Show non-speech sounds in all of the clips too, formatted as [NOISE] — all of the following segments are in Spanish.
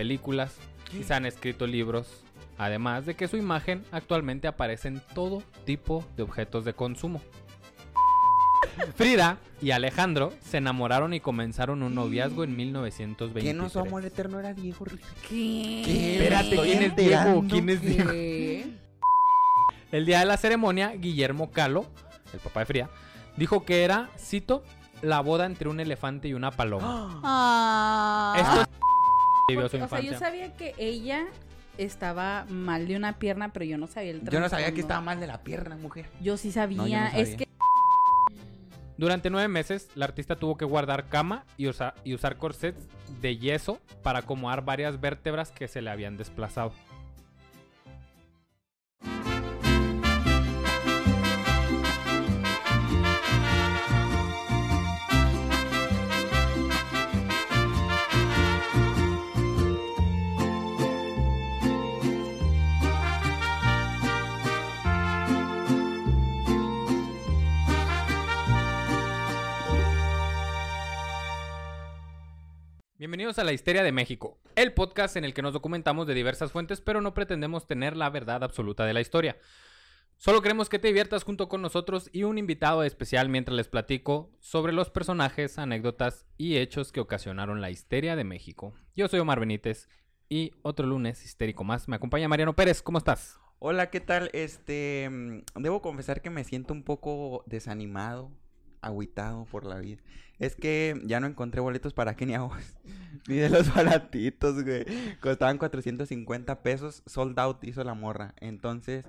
películas y se han escrito libros, además de que su imagen actualmente aparece en todo tipo de objetos de consumo. Frida y Alejandro se enamoraron y comenzaron un noviazgo en 1923. ¿Qué no su amor eterno era Diego? ¿Qué? ¿Qué? Espérate, ¿quién es Diego? ¿Quién es Diego? ¿Qué? El día de la ceremonia, Guillermo Calo, el papá de Frida, dijo que era, cito, la boda entre un elefante y una paloma. Ah. Esto vivió su o sea, yo infancia. sabía que ella estaba mal de una pierna, pero yo no sabía el Yo no sabía que estaba mal de la pierna, mujer. Yo sí sabía. No, yo no Es sabía. que Durante nueve meses, la artista tuvo que guardar cama y, usa- y usar corsets de yeso para acomodar varias vértebras que se le habían desplazado. Bienvenidos a La Histeria de México, el podcast en el que nos documentamos de diversas fuentes, pero no pretendemos tener la verdad absoluta de la historia. Solo queremos que te diviertas junto con nosotros y un invitado especial mientras les platico sobre los personajes, anécdotas y hechos que ocasionaron la histeria de México. Yo soy Omar Benítez y otro lunes histérico más. Me acompaña Mariano Pérez, ¿cómo estás? Hola, ¿qué tal? Este, mm, debo confesar que me siento un poco desanimado, agüitado por la vida. Es que ya no encontré boletos para Kenia West. [LAUGHS] Ni de los baratitos, güey. Costaban 450 pesos, sold out hizo la morra. Entonces,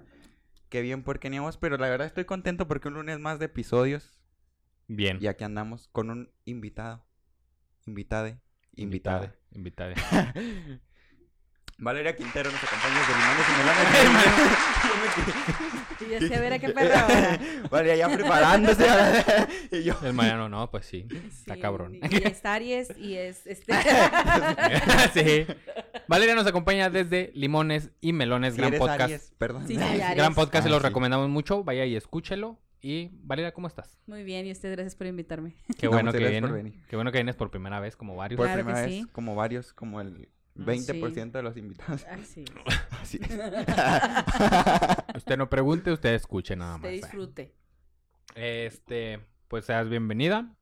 qué bien por Kenia West, pero la verdad estoy contento porque un lunes más de episodios Bien. y aquí andamos con un invitado. Invitade. Invitade. Invitada. Invitade. [LAUGHS] Valeria Quintero nos acompaña desde Limones [LAUGHS] y Melones. [LAUGHS] y decía, a ver a qué perra ahora. [LAUGHS] Vale, ya preparándose. y yo. El Mariano, no, pues sí. Está Sí, cabrón. Y es Aries y es este. sí. Valeria nos acompaña desde Limones y Melones, gran eres podcast. Aries, perdón. Sí, Aries. Gran podcast, se Ah, lo sí. recomendamos mucho. Vaya y escúchelo. Y Valeria, ¿cómo estás? Muy bien, y usted, gracias por invitarme. Qué No, bueno que vienes. Qué bueno que vienes por primera vez, como varios. Por Claro que primera vez, sí. como varios, como el Ah, 20% de los invitados. Ay, sí. [LAUGHS] Así es. [LAUGHS] Usted no pregunte, usted escuche nada más. Te disfrute. Este, pues seas bienvenida.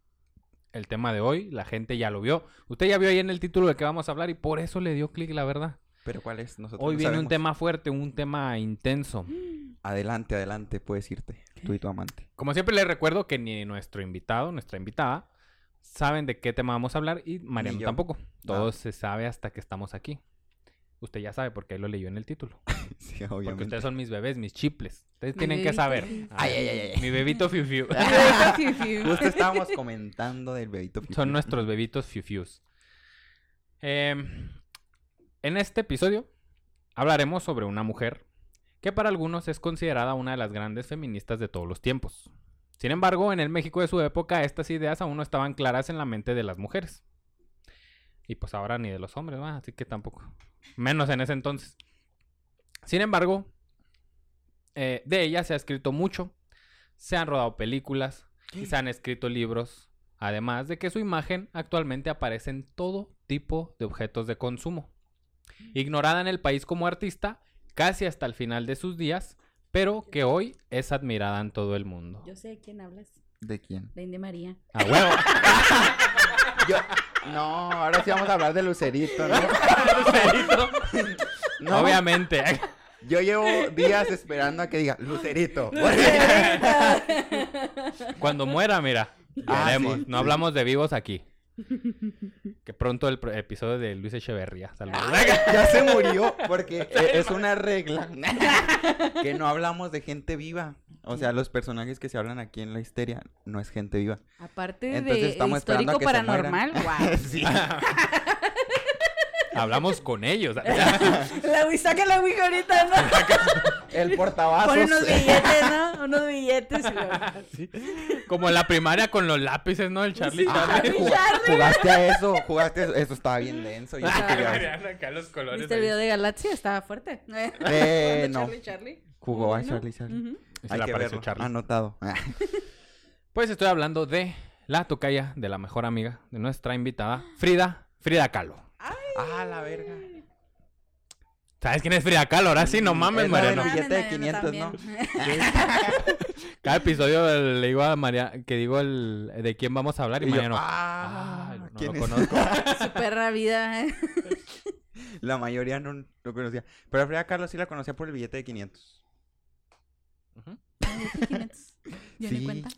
El tema de hoy, la gente ya lo vio. Usted ya vio ahí en el título de que vamos a hablar y por eso le dio clic, la verdad. Pero ¿cuál es? Nosotros Hoy no viene un tema fuerte, un tema intenso. [GASPS] Adelante, adelante, puedes irte. Tú y tu amante. Como siempre les recuerdo que ni nuestro invitado, nuestra invitada, saben de qué tema vamos a hablar y Mariano tampoco. Todo Ah. se sabe hasta que estamos aquí. Usted ya sabe porque ahí lo leyó en el título. [LAUGHS] Sí, Porque ustedes son mis bebés, mis chiples. Ustedes Mi tienen que saber. Ay, ay, ay, ay. Mi bebito fiu. [LAUGHS] Justo estábamos comentando del bebito. Son nuestros bebitos fiu fius. Em, en este episodio hablaremos sobre una mujer que para algunos es considerada una de las grandes feministas de todos los tiempos. Sin embargo, en el México de su época estas ideas aún no estaban claras en la mente de las mujeres. Y pues ahora ni de los hombres, ¿va? así que tampoco. Menos en ese entonces. Sin embargo, eh, de ella se ha escrito mucho, se han rodado películas y se han escrito libros, además de que su imagen actualmente aparece en todo tipo de objetos de consumo. Ignorada en el país como artista, casi hasta el final de sus días, pero que hoy es admirada en todo el mundo. Yo sé de quién hablas. ¿De quién? De India María. ¡A huevo! [LAUGHS] Yo... No, ahora sí vamos a hablar de Lucerito, ¿no? [LAUGHS] No, Obviamente. Yo llevo días esperando a que diga Lucerito. Cuando muera, mira, Ah, sí, no sí. hablamos de vivos aquí. Que pronto el episodio de Luis Echeverría. Saludos. ya se murió porque [LAUGHS] es una regla [LAUGHS] que no hablamos de gente viva. O sea, los personajes que se hablan aquí en la histeria no es gente viva. Aparte Entonces de estamos esperando a histórico que paranormal, guau. [LAUGHS] Sí. Hablamos con ellos. La Wii, saca la Wii ahorita, ¿no? El portavasos. Pon unos [LAUGHS] billetes, ¿no? Unos billetes. y luego- [LAUGHS] Sí. Como en la primaria con los lápices, ¿no? El Charlie. Ah, Charlie. ju- jugaste a eso, jugaste a eso. Eso estaba bien denso. yo sí Ah, quería- Mariana, acá los colores ¿Viste el video de Galaxia? Estaba fuerte. [LAUGHS] Eh, no. Charlie, Charlie. Jugó a. Charlie Charlie. Ujú. Y se Hay le que apareció verlo. Charlie. Anotado. Pues estoy hablando de la tocaya de la mejor amiga de nuestra invitada, Frida, Frida Kahlo. ah, la verga. ¿Sabes quién es Frida Kahlo? Ahora sí, no mames, Es Mariano. billete de 500, ¿no? [LAUGHS] Cada episodio le digo a María que digo el de quién vamos a hablar y, Y yo, Mariano. ah, "Ay, no ¿quién lo es? conozco. [LAUGHS] Su perra vida. ¿eh? [LAUGHS] La mayoría no lo conocía. Pero a Frida Kahlo sí la conocía por el billete de 500. Ujú. Yo Sí. ni cuenta.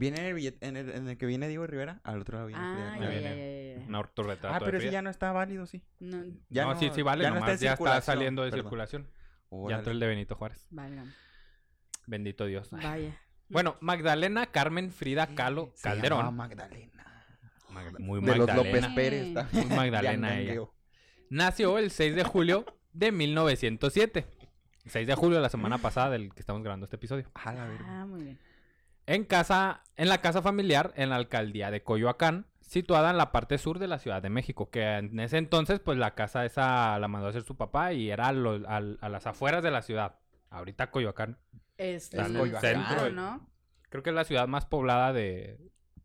Viene en el, billete, en, el, en el que viene Diego Rivera, al otro lado viene Frida Ah, Kahlo. ya, Ahí ya, viene. ya, ya. Un autorretrato Ah, de pero ese ya no está válido, sí. No, Ya no, sí, sí vale, ya no nomás está está saliendo de perdón. circulación. Ya entró el de Benito Juárez. válgame. Bendito Dios. Vaya. Bueno, Magdalena Carmen Frida Kahlo Se Calderón. Magdalena. Magda- muy De los López Magdalena. Pérez. Muy Magdalena De ella. Nació el 6 de julio de 1907. 6 de julio, la semana pasada del que estamos grabando este episodio. A la verga. Ah, muy bien. En casa, en la casa familiar en la alcaldía de Coyoacán, situada en la parte sur de la Ciudad de México, que en ese entonces, pues la casa esa la mandó a hacer su papá y era a, a las afueras de la ciudad. Ahorita Coyoacán. Es Está el en el centro, centro. ¿no? Creo que es la ciudad más poblada de,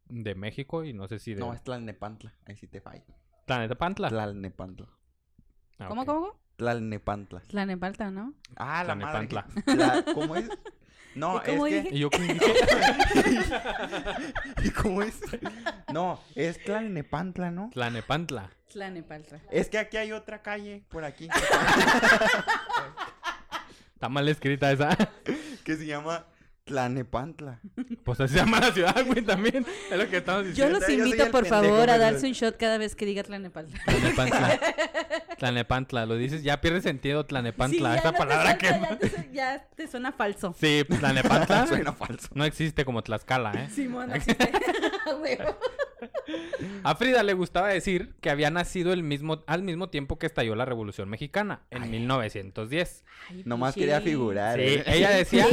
de México y no sé si de No, es Tlalnepantla. Ahí sí te fallo. Tlalnepantla. Tlalnepantla. Ah, ¿Cómo, ok. cómo? Tlalnepantla. La Nepalta, ¿no? Ah, la madre. Tlalnepantla. La- ¿Cómo es? No, ¿Y cómo es que... dije? ¿Y yo qué dije? [LAUGHS] ¿Y cómo es? No, es Tlalnepantla, ¿no? Tlanepantla. La Nepalta. Es que aquí hay otra calle, por aquí, Está mal escrita esa. que se llama Tlanepantla. Pues así se llama la ciudad, güey, también. Es lo que estamos diciendo. los yo soy invito, por pendejo, favor, a darse un shot cada vez que diga la Nepalta. Tlanepantla. Tlanepantla. Lo dices, ya pierde sentido Tlanepantla. Sí, ya esa no te palabra suena- que... Ya te, su- ya te suena falso. Sí, Tlanepantla. [LAUGHS] Suena falso. No existe como Tlaxcala, ¿eh? Simón, [LAUGHS] así te- [LAUGHS] A Frida le gustaba decir que había nacido el mismo, al mismo tiempo que estalló la Revolución Mexicana, en 1910. Ay, Nomás pinche quería figurar. Sí, ¿eh? ella decía...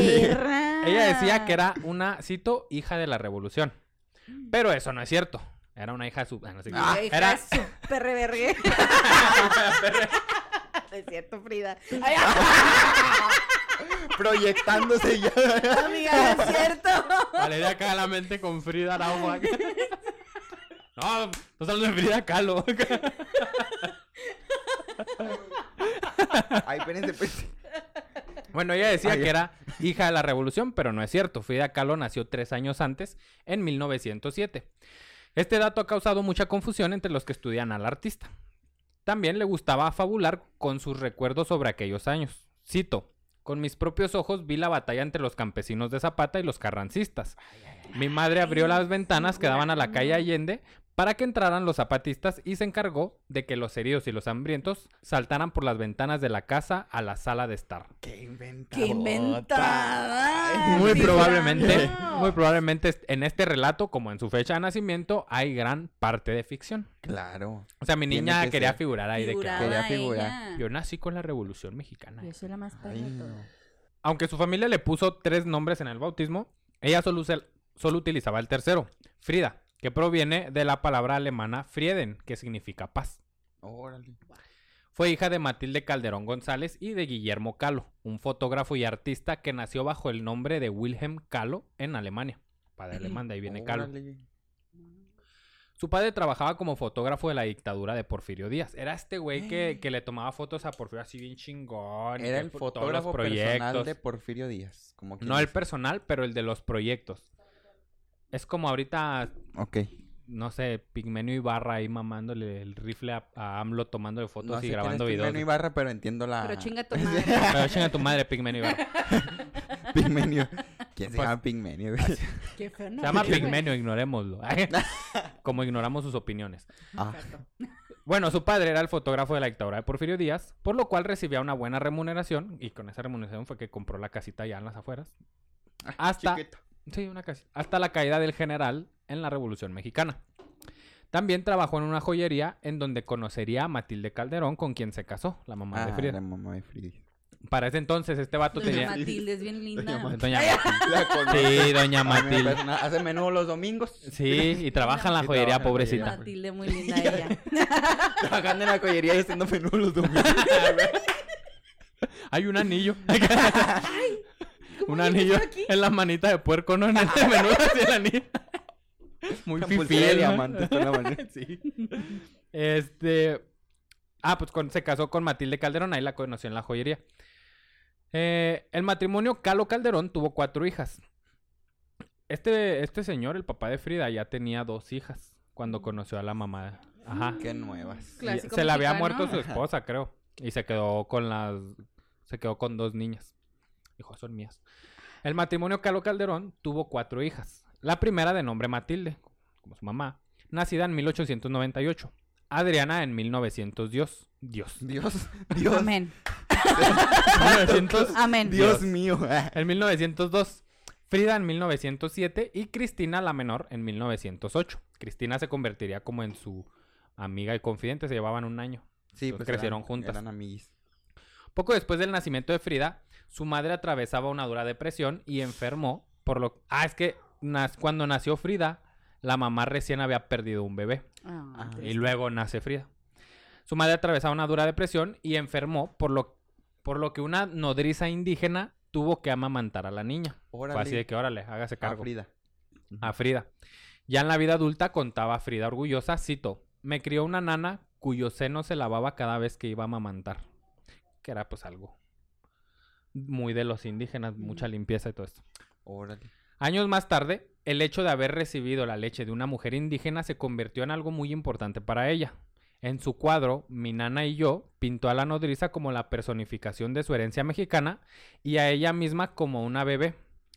Ella decía que era una, cito, hija de la revolución. Pero eso no es cierto. Era una hija de su... ah, no sé qué. Ah, hija era... de su perre vergue. [LAUGHS] No es cierto, Frida. Ay, Proyectándose ya. amiga, no es cierto. Valeria caga la mente con Frida Araujo. No, estás hablando de Frida Kahlo. Ay, espérense, espérense. Bueno, ella decía Ah, que era hija de la revolución, pero no es cierto. Frida Kahlo nació tres años antes, en 1907. Este dato ha causado mucha confusión entre los que estudian al artista. También le gustaba fabular con sus recuerdos sobre aquellos años. Cito, con mis propios ojos vi la batalla entre los campesinos de Zapata y los carrancistas. Mi madre abrió las ventanas que daban a la calle Allende para que entraran los zapatistas y se encargó de que los heridos y los hambrientos saltaran por las ventanas de la casa a la sala de estar. Qué inventada. ¡Qué inventada! Muy probablemente, muy probablemente en este relato, como en su fecha de nacimiento, hay gran parte de ficción. Claro. O sea, mi niña que quería ser. figurar ahí de que Figurada Quería "Ah, figurar. ella. yo nací con la Revolución Mexicana. Yo soy la más perra. Aunque su familia le puso tres nombres en el bautismo, ella solo, solo utilizaba el tercero, Frida, que proviene de la palabra alemana Frieden, que significa paz. Órale. Fue hija de Matilde Calderón González y de Guillermo Kahlo, un fotógrafo y artista que nació bajo el nombre de Wilhelm Kahlo en Alemania. Padre alemán, de ahí viene Kahlo. Órale. Su padre trabajaba como fotógrafo de la dictadura de Porfirio Díaz. Era este güey que, que le tomaba fotos a Porfirio así bien chingón. Era el fotógrafo personal de Porfirio Díaz. Como No el personal, pero el de los proyectos. Es como ahorita, Ok. no sé, Pigmenio Ibarra ahí mamándole el rifle a, a AMLO tomando fotos No y sé quién grabando es videos. Pigmenio Ibarra, pero entiendo la... Pero chinga tu [LAUGHS] madre. Pero chinga tu madre, Pigmenio Ibarra. [LAUGHS] Pigmenio. ¿Quién se Pues- llama Pigmenio? [LAUGHS] Qué feo, Se llama. Pigmenio, ignorémoslo. como ignoramos sus opiniones. Ah, Bueno, su padre era el fotógrafo de la dictadura de Porfirio Díaz, por lo cual recibía una buena remuneración y con esa remuneración fue que compró la casita allá en las afueras. Hasta, chiquita. Sí, una casita, hasta la caída del general en la Revolución Mexicana. También trabajó en una joyería en donde conocería a Matilde Calderón, con quien se casó, la mamá de Ah, Frida. la mamá de Frida. Para ese entonces este vato Doña tenía... Matilde es bien linda. Doña [LAUGHS] Ay, Matilde. Sí, doña A mí me Matilde. Hace menudo los domingos. Sí, y trabaja en la joyería, pobrecita. joyería. Matilde, muy linda ella. [LAUGHS] Trabajando en la collería y haciendo menudo los domingos. [LAUGHS] Hay un anillo. Un ¿cómo anillo aquí? en la manita de puerco, ¿no? En este [LAUGHS] menú así el anillo. Muy la mano. [LAUGHS] sí. Este... Ah, pues con- se casó con Matilde Calderón, ahí la conoció en la joyería. Eh, el matrimonio Calo Calderón tuvo cuatro hijas. Este, este señor, el papá de Frida, ya tenía dos hijas cuando conoció a la mamá. Ajá. Qué nuevas. Y se le había muerto su esposa, creo. Y se quedó con las. Se quedó con dos niñas. Hijos, son mías. El matrimonio Calo Calderón tuvo cuatro hijas. La primera de nombre Matilde, como su mamá, nacida en 1898. Adriana en 1900. Dios. Dios. Dios, [LAUGHS] Dios, Amén. 1900 [LAUGHS] Amén. Dios mío. [LAUGHS] en 1902. Frida en 1907 y Cristina la menor en 1908. Cristina se convertiría como en su amiga y confidente, se llevaban un año. Sí, Entonces pues crecieron eran- juntas. Eran amiguis. Poco después del nacimiento de Frida, su madre atravesaba una dura depresión y enfermó, por lo... Ah, es que nas- cuando nació Frida, la mamá recién había perdido un bebé Ah, Ah, y luego nace Frida. Su madre atravesaba una dura depresión y enfermó, por lo, por lo que una nodriza indígena tuvo que amamantar a la niña. Fue así de que, órale, hágase A cargo. Frida. A Frida. Ya en la vida adulta contaba Frida orgullosa, cito, me crió una nana cuyo seno se lavaba cada vez que iba a amamantar. Que era pues algo muy de los indígenas, mucha limpieza y todo esto. Órale. Años más tarde, el hecho de haber recibido la leche de una mujer indígena se convirtió en algo muy importante para ella. En su cuadro, Mi nana y yo pintó a la nodriza como la personificación de su herencia mexicana y a ella misma como una bebé,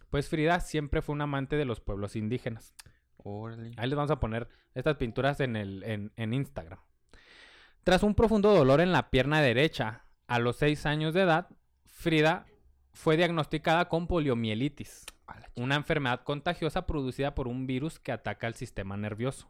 pues Frida siempre fue un amante de los pueblos indígenas. Órale. Ahí les vamos a poner estas pinturas en, el, en, en Instagram. Tras un profundo dolor en la pierna derecha, a los 6 años de edad, Frida fue diagnosticada con poliomielitis, una enfermedad contagiosa producida por un virus que ataca el sistema nervioso.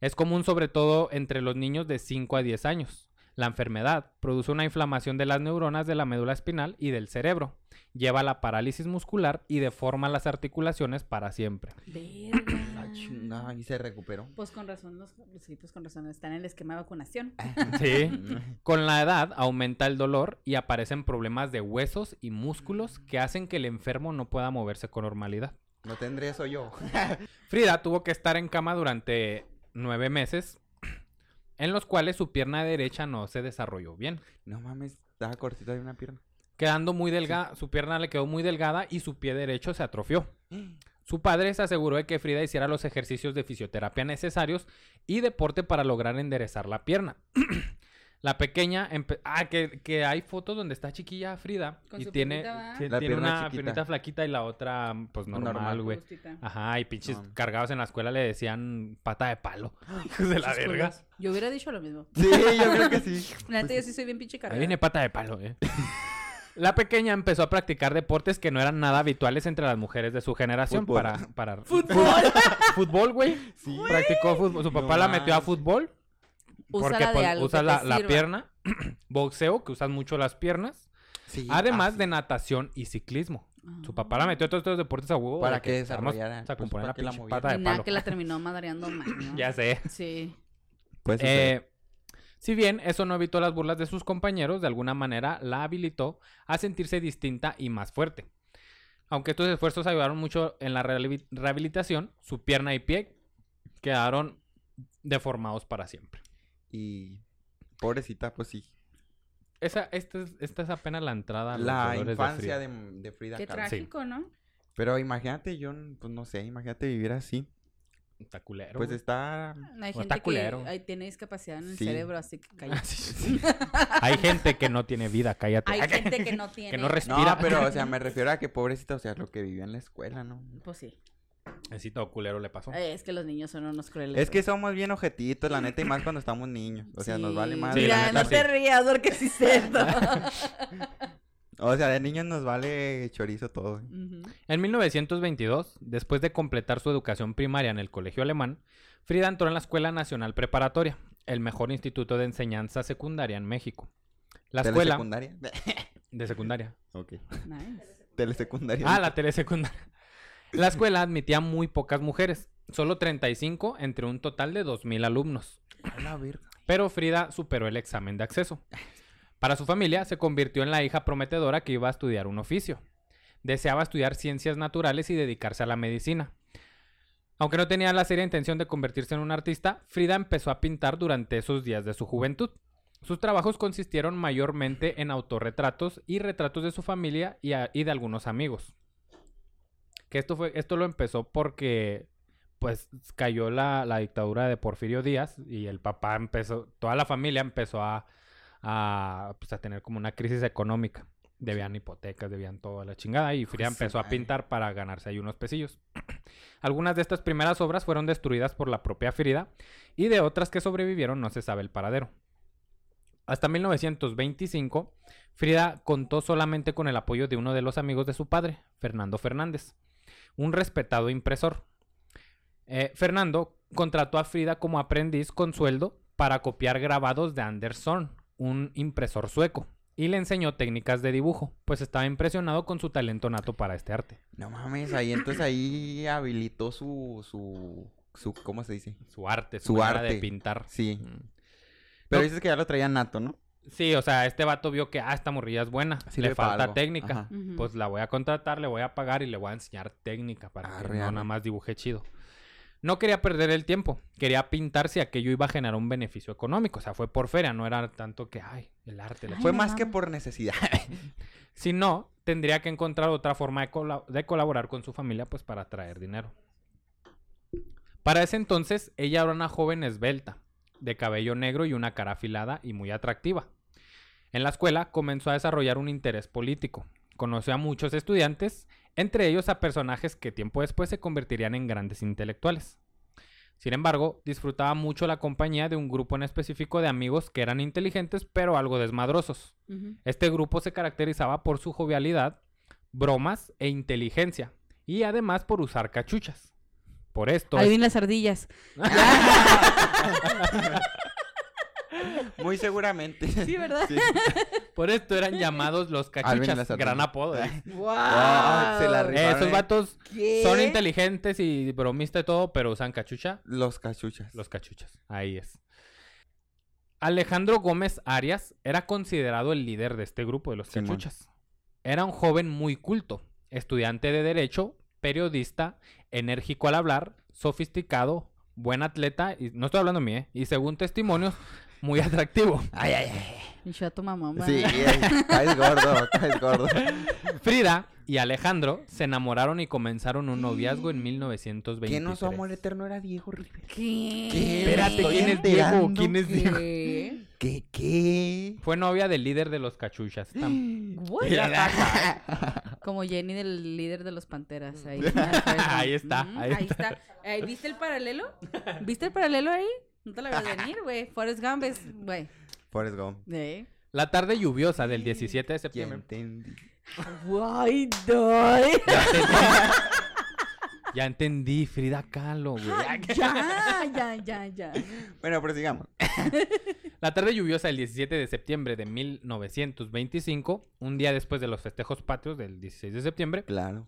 Es común sobre todo entre los niños de 5 a 10 años. La enfermedad produce una inflamación de las neuronas de la médula espinal y del cerebro. Lleva a la parálisis muscular y deforma las articulaciones para siempre. Verga. Ah, chinga, y se recuperó. Pues con razón, los, sí, pues con razón, están en el esquema de vacunación. [LAUGHS] Sí. [LAUGHS] Con la edad aumenta el dolor y aparecen problemas de huesos y músculos que hacen que el enfermo no pueda moverse con normalidad. No tendré eso yo. [LAUGHS] Frida tuvo que estar en cama durante nueve meses, [CLEARS THROAT] en los cuales su pierna derecha no se desarrolló bien. No mames, estaba cortita de una pierna. Quedando muy delgada, su pierna le quedó muy delgada y su pie derecho se atrofió. [GASPS] [CLEARS THROAT] Su padre se aseguró de que Frida hiciera los ejercicios de fisioterapia necesarios y deporte para lograr enderezar la pierna. [CLEARS THROAT] la pequeña... Ah, que, que hay fotos donde está chiquilla Frida Con y su tiene, piernita, tiene una piernita flaquita y la otra pues normal, güey. Ajá, y pinches No. cargados en la escuela le decían pata de palo. [GASPS] [GASPS] Hijos de la verga. Yo hubiera dicho lo mismo. Sí, yo creo que sí. [LAUGHS] La neta, yo sí soy bien pinche Ahí cargada. viene pata de palo, eh. [LAUGHS] La pequeña empezó a practicar deportes que no eran nada habituales entre las mujeres de su generación Fútbol. para para ¡Fútbol! [LAUGHS] fútbol, güey. Sí. Practicó fútbol. Su papá No la metió a fútbol porque Úsala de pues, que la, pierna. [CLEARS THROAT] Boxeo, que usas mucho las piernas. Sí, Además ah, de natación y ciclismo. Ah. Su papá la metió a todos estos deportes a huevo. Para de que sabemos- desarrollara, O sea, pues, componer para la que la pata de Y nada palo. que la [LAUGHS] terminó madreando más, ¿no? Ya sé. Sí. Pues. Eh, si bien eso no evitó las burlas de sus compañeros, de alguna manera la habilitó a sentirse distinta y más fuerte. Aunque estos esfuerzos ayudaron mucho en la rehabi- rehabilitación, su pierna y pie quedaron deformados para siempre. Y pobrecita, pues sí. Esa, esta, es, esta es apenas la entrada a los La dolores de infancia Frida. de, de Frida Qué Kahlo. trágico, ¿no? Pero imagínate, yo, pues no sé, imagínate vivir así. Está culero, Pues está... Hay O gente está culero. que ahí tiene discapacidad en el Sí. cerebro, así que [LAUGHS] Ah, cállate. sí, sí. [LAUGHS] Hay gente que no tiene vida, cállate. Hay [LAUGHS] gente que no tiene. Que no res- No, Respira. pero, o sea, me refiero a que pobrecita, o sea, lo que vivía en la escuela, ¿no? Pues sí. Así todo culero le pasó. Eh, Es que los niños son unos crueles. Es que somos bien ojetitos, la neta, y más cuando estamos niños. O sea, nos vale más. La Mira, neta, no te rías porque sí es cierto. O sea, de niños nos vale chorizo todo. Ujú. En 1922, después de completar su educación primaria en el colegio alemán, Frida entró en la Escuela Nacional Preparatoria, el mejor instituto de enseñanza secundaria en México. La escuela ¿Telesecundaria? de secundaria. ok. Nice. Telesecundaria. Ah, la telesecundaria. La escuela admitía muy pocas mujeres, solo 35 entre un total de 2000 alumnos. A la verga. Pero Frida superó el examen de acceso. Para su familia se convirtió en la hija prometedora que iba a estudiar un oficio. Deseaba estudiar ciencias naturales y dedicarse a la medicina. Aunque no tenía la seria intención de convertirse en un artista, Frida empezó a pintar durante esos días de su juventud. Sus trabajos consistieron mayormente en autorretratos y retratos de su familia y, de algunos amigos. Que esto fue, esto lo empezó porque pues cayó la, la dictadura de Porfirio Díaz y el papá empezó, toda la familia empezó a, a, pues, a tener como una crisis económica. Debían hipotecas, debían toda la chingada y Frida su empezó a pintar para ganarse ahí unos pesillos. [CLEARS THROAT] Algunas de estas primeras obras fueron destruidas por la propia Frida y de otras que sobrevivieron no se sabe el paradero. Hasta 1925, Frida contó solamente con el apoyo de uno de los amigos de su padre, Fernando Fernández, un respetado impresor. Eh, Fernando contrató a Frida como aprendiz con sueldo para copiar grabados de Anderson, un impresor sueco, y le enseñó técnicas de dibujo, pues estaba impresionado con su talento nato para este arte. No mames, ahí entonces ahí habilitó su, su, su, ¿cómo se dice? Su arte, su, Su manera de arte. pintar. Sí. Mm. Pero No. dices que ya lo traía nato, ¿no? Sí, o sea, este vato vio que, ah, esta morrilla es buena, Sirve le falta algo. técnica. Ajá. Pues la voy a contratar, le voy a pagar y le voy a enseñar técnica para que Arre, no nada más dibuje chido. No quería perder el tiempo, quería pintar si aquello iba a generar un beneficio económico, o sea, fue por feria, no era tanto que, ay, el arte. la Ay, Fue no más que por necesidad. [LAUGHS] Si no, tendría que encontrar otra forma de, de colaborar con su familia, pues para traer dinero. Para ese entonces, ella era una joven esbelta, de cabello negro y una cara afilada y muy atractiva. En la escuela comenzó a desarrollar un interés político. Conoció a muchos estudiantes, entre ellos a personajes que tiempo después se convertirían en grandes intelectuales. Sin embargo, disfrutaba mucho la compañía de un grupo en específico de amigos que eran inteligentes pero algo desmadrosos. Este grupo se caracterizaba por su jovialidad, bromas e inteligencia, y además por usar cachuchas. Por esto, Ahí es- las ardillas. [LAUGHS] [LAUGHS] Muy seguramente. Sí, ¿verdad? Sí. por esto eran llamados los cachuchas, gran apodo. ¿eh? ¡Wow! Ah, se la Eh, rifaron, esos vatos ¿Qué? son inteligentes y bromistas y todo, pero usan cachucha. Los cachuchas. Los cachuchas, ahí es. Alejandro Gómez Arias era considerado el líder de este grupo de los Simón. cachuchas. Era un joven muy culto, estudiante de derecho, periodista, enérgico al hablar, sofisticado, buen atleta, y no estoy hablando de mí, ¿eh? y según testimonios, muy atractivo. Ay, ay, ay. Y yo a tu mamá. Sí, caes gordo, caes gordo. Frida y Alejandro se enamoraron y comenzaron un noviazgo en 1923. ¿Qué no su amor eterno era Diego Rivera? ¿Qué? ¿Qué? Espérate, ¿quién es Diego? ¿Quién es Diego? ¿Qué? ¿Qué? ¿Qué? Fue novia del líder de los cachuchas. Tam-? [LAUGHS] Como Jenny del líder de los Panteras. Ahí, [LAUGHS] Ahí está, ahí ahí está. ¿Viste el paralelo? ¿Viste el paralelo ahí? No te lo ves venir, güey. Forrest Gump es, güey. Forrest Gump. ¿Eh? La tarde lluviosa del 17 de Ya septiembre. entendí. Guay, doy. Ya entendí. Ya entendí, Frida Kahlo, güey. Ya, ya, ya, ya. Bueno, prosigamos. La tarde lluviosa del 17 de septiembre de 1925, un día después de los festejos patrios del 16 de septiembre, Claro.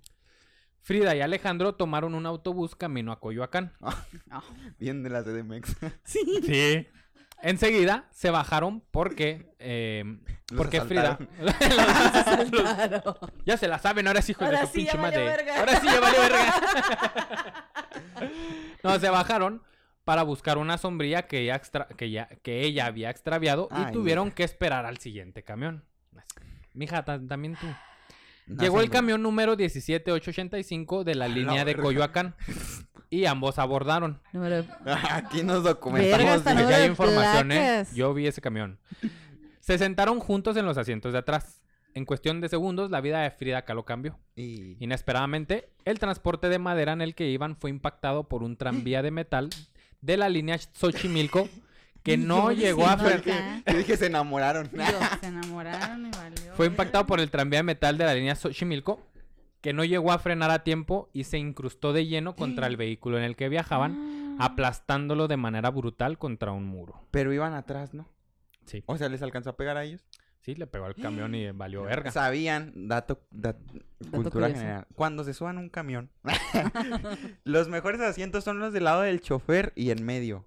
Frida y Alejandro tomaron un autobús camino a Coyoacán. [LAUGHS] Ah, Bien de la CDMX. [LAUGHS] sí. Sí. Enseguida se bajaron porque eh, porque Frida [LAUGHS] ya se la saben ahora sí Ahora de su sí, pinche madre. verga. Ahora sí ya valió verga. no, se bajaron para buscar una sombrilla que ella, extra- que ya- que ella había extraviado y tuvieron que esperar al siguiente camión. Mija, ta- también tú. No Llegó el camión número 17885 de la A la línea de verga. Coyoacán [LAUGHS] y ambos abordaron. Número... [LAUGHS] Aquí nos Verga, documentamos. hasta de- hay información, ¿eh? Yo vi ese camión. Se sentaron juntos en los asientos de atrás. En cuestión de segundos, la vida de Frida Kahlo cambió. Y... Inesperadamente, el transporte de madera en el que iban fue impactado por un tranvía de metal de la línea Xochimilco que [LAUGHS] no llegó a acá. Yo dije se enamoraron. [LAUGHS] Se enamoraron y valió. fue impactado por el tranvía de metal de la línea Xochimilco que no llegó a frenar a tiempo y se incrustó de lleno contra el vehículo en el que viajaban, Ah. aplastándolo de manera brutal contra un muro. Pero iban atrás, ¿no? Sí, O sea, ¿les alcanzó a pegar a ellos? sí, le pegó al camión y [GASPS] valió verga. Sabían, dato, dat- cultura curioso. general. Cuando se suban a un camión, [LAUGHS] los mejores asientos son los del lado del chofer y en medio.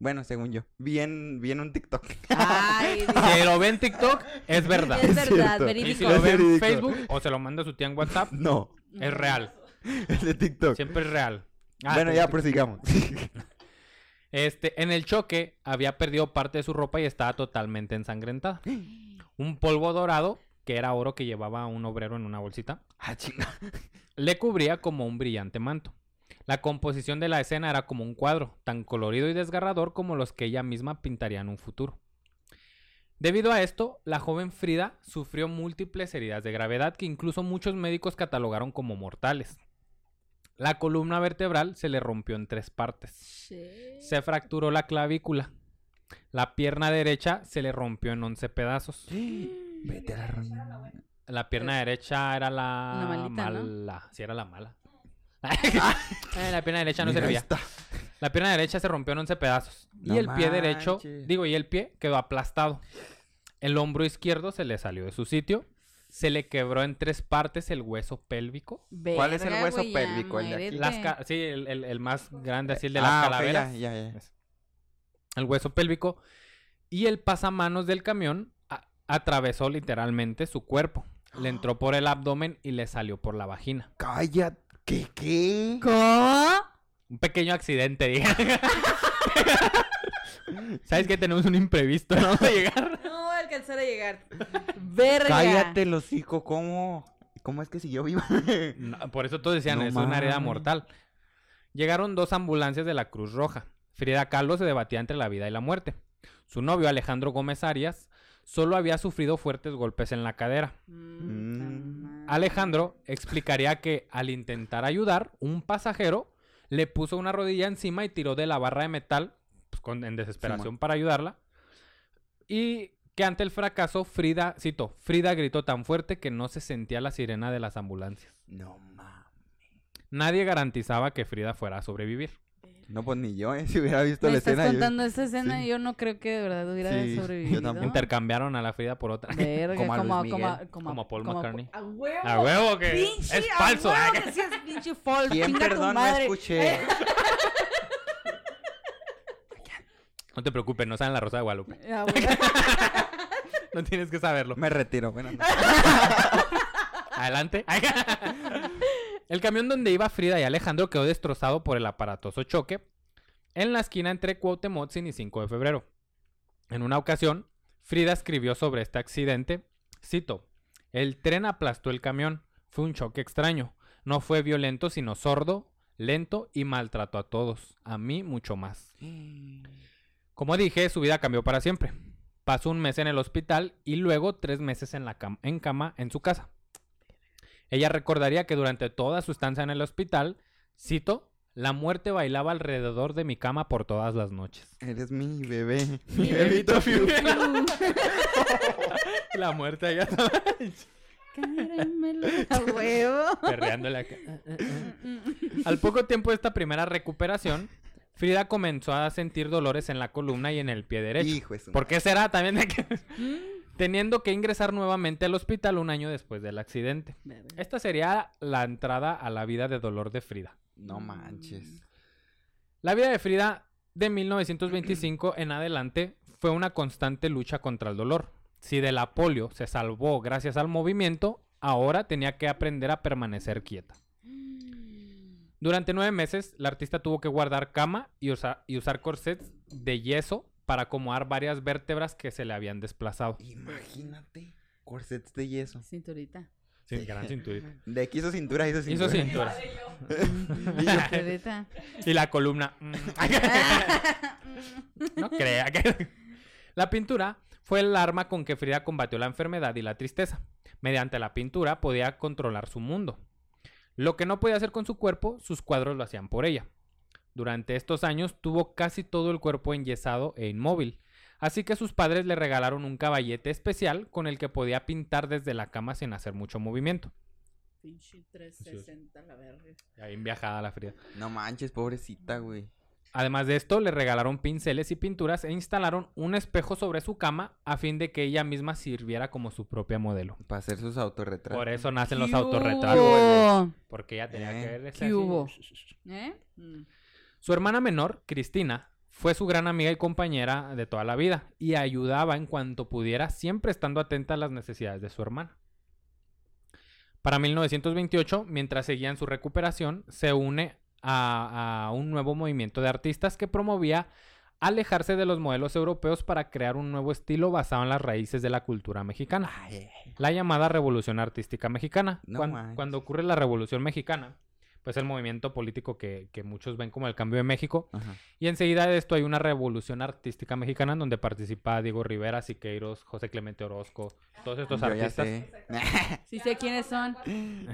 Bueno, según yo. Bien, bien un TikTok. Ay. [LAUGHS] Si lo ve en TikTok, es verdad. Es Es verdad, cierto. Y verídico. si [LAUGHS] lo ve en verídico. Facebook o se lo manda a su tía en WhatsApp, No, es real. [LAUGHS] es de TikTok. Siempre es real. Ah, bueno, ya en prosigamos. Este, en el choque había perdido parte de su ropa y estaba totalmente ensangrentada. [GASPS] Un polvo dorado, que era oro que llevaba un obrero en una bolsita, Ah, chinga. le cubría como un brillante manto. La composición de la escena era como un cuadro, tan colorido y desgarrador como los que ella misma pintaría en un futuro. Debido a esto, la joven Frida sufrió múltiples heridas de gravedad que incluso muchos médicos catalogaron como mortales. La columna vertebral se le rompió en tres partes. Shit. Se fracturó la clavícula. La pierna derecha se le rompió en 11 pedazos. [GASPS] Vete a la pierna derecha era la, La malita, ¿no? mala. Sí, era la mala. Eh, la pierna derecha no Mira servía. esta. La pierna derecha se rompió en 11 pedazos. No y el pie derecho, digo, y el pie quedó aplastado. El hombro izquierdo se le salió de su sitio. Se le quebró en tres partes el hueso pélvico. ¿Cuál es el hueso pélvico? El de aquí. muérete. Las ca- sí, el, el- el más grande, así el de las Ah, calaveras. ya, ya, ya. El hueso pélvico. Y el pasamanos del camión atravesó literalmente su cuerpo. Le [GASPS] entró por el abdomen y le salió por la vagina. Cállate. ¿Qué? ¿Qué? ¿Cómo? Un pequeño accidente, diga. [LAUGHS] Sabes que tenemos un imprevisto, ¿no? De llegar. No voy a alcanzar a llegar. Verga. Cállate, los hocico. ¿Cómo? ¿Cómo es que si yo vivo? [LAUGHS] No, por eso todos decían, No es una herida mortal. Llegaron dos ambulancias de la Cruz Roja. Frida Kahlo se debatía entre la vida y la muerte. Su novio, Alejandro Gómez Arias, solo había sufrido fuertes golpes en la cadera. Mm, Alejandro explicaría que al intentar ayudar, un pasajero le puso una rodilla encima y tiró de la barra de metal pues, con- en desesperación para ayudarla. Y que ante el fracaso, Frida, cito, Frida gritó tan fuerte que no se sentía la sirena de las ambulancias. No mames. Nadie garantizaba que Frida fuera a sobrevivir. No, pues ni yo, ¿eh? [LAUGHS] Si hubiera visto Me la estás escena. yo- contando esta escena sí. y yo no creo que de verdad hubiera Sí, yo sobrevivido. tampoco. Intercambiaron a la Frida por otra. Verga, Como a a como, a- como, a- Como Paul como a- McCartney. A huevo. A huevo que Pinche, es a falso. huevo ¿eh? que sí es pinche falso. ¿Quién, perdón, no escuché? [LAUGHS] No te preocupes, no saben la Rosa de Guadalupe. A huevo. [LAUGHS] No tienes que saberlo. Me retiro. Bueno, no. Adelante. El camión donde iba Frida y Alejandro quedó destrozado por el aparatoso choque en la esquina entre Cuauhtémoc y 5 de febrero. En una ocasión, Frida escribió sobre este accidente, cito, el tren aplastó el camión, fue un choque extraño, no fue violento sino sordo, lento y maltrató a todos, a mí mucho más. Como dije, su vida cambió para siempre. Pasó un mes en el hospital y luego tres meses en, cama en su casa. Ella recordaría que durante toda su estancia en el hospital, cito, la muerte bailaba alrededor de mi cama por todas las noches. Eres mi bebé. Mi bebito fiu. [LAUGHS] la muerte allá Caramelo. [LAUGHS] A huevo. perreándole acá. [LAUGHS] Al poco tiempo de esta primera recuperación, Frida comenzó a sentir dolores en la columna y en el pie derecho. Hijo de su ¿Por qué será también de que- Mm. Teniendo que ingresar nuevamente al hospital un año después del accidente? Esta sería la entrada a la vida de dolor de Frida. No manches. La vida de Frida de 1925 [CLEARS THROAT] en adelante fue una constante lucha contra el dolor. Si de la polio se salvó gracias al movimiento, ahora tenía que aprender a permanecer quieta. Durante nueve meses, la artista tuvo que guardar cama y, usa- y usar corsets de yeso para acomodar varias vértebras que se le habían desplazado. Imagínate. Corsets de yeso. Cinturita. Sí, gran cinturita. [LAUGHS] De aquí hizo cintura, hizo Hizo cintura. cintura. [LAUGHS] Cinturita. Y la columna. mm. [LAUGHS] no crea que. La pintura fue el arma con que Frida combatió la enfermedad y la tristeza. Mediante la pintura podía controlar su mundo. Lo que no podía hacer con su cuerpo, sus cuadros lo hacían por ella. Durante estos años tuvo casi todo el cuerpo enyesado e inmóvil, así que sus padres le regalaron un caballete especial con el que podía pintar desde la cama sin hacer mucho movimiento. Pinche 360 la verga. Ahí en viajada la Frida. No manches, pobrecita, güey. Además de esto, le regalaron pinceles y pinturas e instalaron un espejo sobre su cama a fin de que ella misma sirviera como su propia modelo. Para hacer sus autorretratos. Por eso nacen los ¿Qué autorretratos. hubo? Porque ella tenía Eh, que ver ese ¿qué así. hubo? [LAUGHS] ¿Eh? Su hermana menor, Cristina, fue su gran amiga y compañera de toda la vida y ayudaba en cuanto pudiera, siempre estando atenta a las necesidades de su hermana. Para 1928, mientras seguía en su recuperación, se une a, a un nuevo movimiento de artistas que promovía alejarse de los modelos europeos para crear un nuevo estilo basado en las raíces de la cultura mexicana. Ay, La llamada Revolución Artística Mexicana. No cuando ocurre la Revolución Mexicana, pues el movimiento político que, que muchos ven como el cambio de México. ajá. Y enseguida de esto hay una Revolución Artística Mexicana en donde participa Diego Rivera, Siqueiros, José Clemente Orozco, todos estos Yo ya artistas. sé. Sí sé quiénes son. [LAUGHS]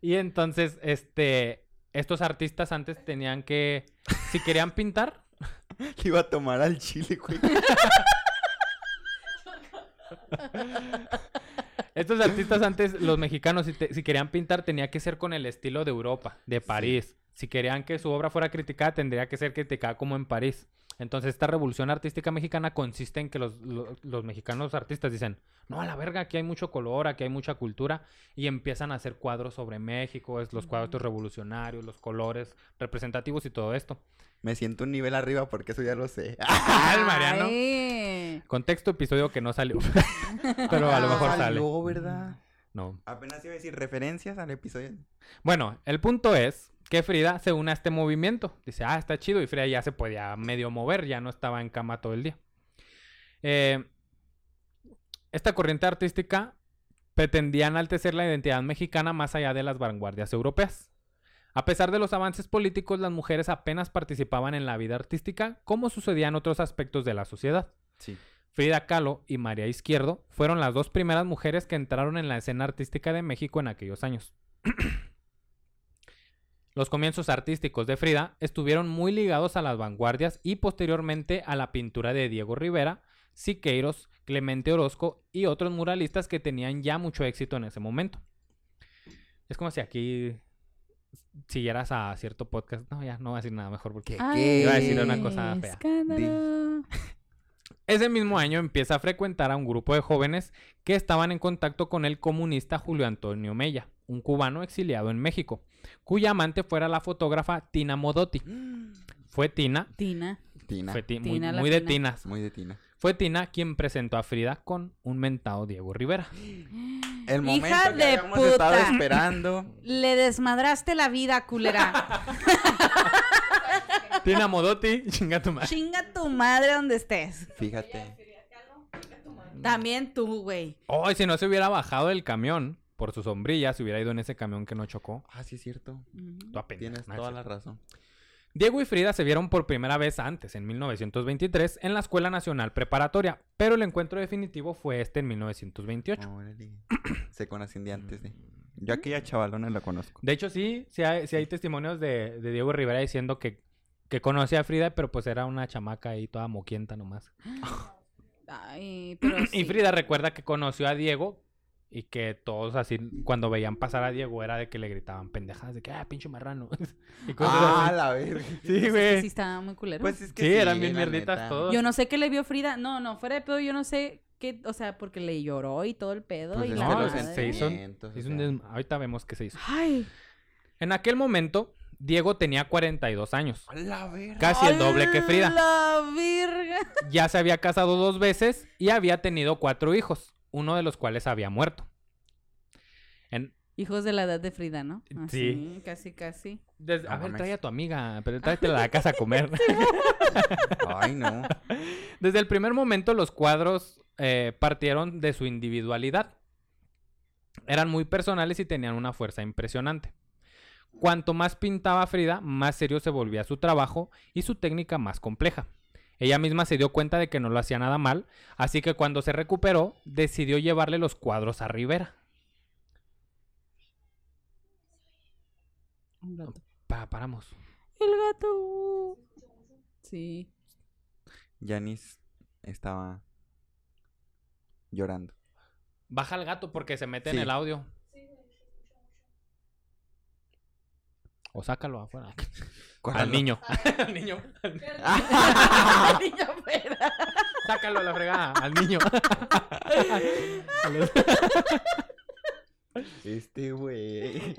Y entonces, este, estos artistas antes tenían que, si querían pintar, [LAUGHS] Le iba a tomar al chile, güey. [LAUGHS] estos artistas antes, los mexicanos, si, te- si querían pintar, tenía que ser con el estilo de Europa, de París. Si querían que su obra fuera criticada, tendría que ser criticada como en París. Entonces, esta revolución artística mexicana consiste en que los, lo- los mexicanos artistas dicen, no, a la verga, aquí hay mucho color, aquí hay mucha cultura, y empiezan a hacer cuadros sobre México, es los cuadros revolucionarios, los colores representativos y todo esto. Me siento un nivel arriba porque eso ya lo sé. [LAUGHS] ¡Ah, el Mariano! Ay. Contexto episodio que no salió. [LAUGHS] Pero a lo mejor sale. Salió, ¿verdad? No. Apenas iba a decir referencias al episodio. Bueno, el punto es que Frida se une a este movimiento. Dice, ah, está chido. Y Frida ya se podía medio mover, ya no estaba en cama todo el día. Eh, esta corriente artística pretendía enaltecer la identidad mexicana más allá de las vanguardias europeas. A pesar de los avances políticos, las mujeres apenas participaban en la vida artística, como sucedía en otros aspectos de la sociedad. Sí. Frida Kahlo y María Izquierdo fueron las dos primeras mujeres que entraron en la escena artística de México en aquellos años. [CLEARS THROAT] Los comienzos artísticos de Frida estuvieron muy ligados a las vanguardias y posteriormente a la pintura de Diego Rivera, Siqueiros, Clemente Orozco y otros muralistas que tenían ya mucho éxito en ese momento. Es como si aquí siguieras a cierto podcast. No, ya no voy a decir nada mejor porque... Ay, Iba a decir una cosa fea. escándalo. [LAUGHS] [LAUGHS] Ese mismo año empieza a frecuentar a un grupo de jóvenes que estaban en contacto con el comunista Julio Antonio Mella, un cubano exiliado en México, cuya amante fuera la fotógrafa Tina Modotti. [GASPS] Fue Tina, Tina. Tina. fue ti- Tina muy de fina. tinas. Muy de Tina. Fue Tina quien presentó a Frida con un mentado Diego Rivera. [GASPS] El momento Hija que de habíamos estado puta. esperando. Le desmadraste la vida, culera. [LAUGHS] [LAUGHS] Tina Modotti, [LAUGHS] chinga tu madre. Chinga tu madre donde estés. Fíjate. También tú, güey. Oh, y si no se hubiera bajado del camión por su sombrilla, se hubiera ido en ese camión que no chocó. Ah, sí es cierto. Tú apenas, Tienes toda la razón. Diego y Frida se vieron por primera vez antes, en 1923, en la Escuela Nacional Preparatoria, pero el encuentro definitivo fue este en 1928. Órale. Se conocen de antes de. Yo aquella chavalona la conozco. De hecho, sí, sí hay, sí hay testimonios de, de Diego Rivera diciendo que, que conocía a Frida, pero pues era una chamaca ahí toda moquienta nomás. [GASPS] Ay, pero Y. Frida recuerda que conoció a Diego y que todos así, cuando veían pasar a Diego, era de que le gritaban pendejadas, de que, ah, pinche marrano. [LAUGHS] y cosas Ah, así. la verga. Sí, Pues güey. sí estaba muy culero. Pues es que Sí, eran bien mierditas neta. todos. yo no sé qué le vio Frida. No, no, fuera de pedo, yo no sé qué, o sea, porque le lloró y todo el pedo Pues y es la se hizo- un Ahorita vemos qué se hizo. Ay. En aquel momento, Diego tenía 42 años, A la verga. casi el doble que ¡A Frida. La virga. Ya se había casado dos veces y había tenido cuatro hijos, uno de los cuales había muerto. En, Hijos de la edad de Frida, ¿no? Sí. Así, casi, casi. des- a No ver, mames. trae a tu amiga, pero tráetela a la casa a comer. [LAUGHS] Ay, no. Desde el primer momento los cuadros eh, partieron de su individualidad. Eran muy personales y tenían una fuerza impresionante. Cuanto más pintaba Frida, más serio se volvía su trabajo y su técnica más compleja. Ella misma se dio cuenta de que no lo hacía nada mal, así que cuando se recuperó, decidió llevarle los cuadros a Rivera. Un gato. Pa- paramos. El gato. Sí. Yanis estaba llorando. Baja al gato porque se mete Sí. en el audio. O sácalo afuera. Al Córralo. [LAUGHS] niño. Al niño. [LAUGHS] Niño fuera. Sácalo a la fregada. Al niño. Este güey.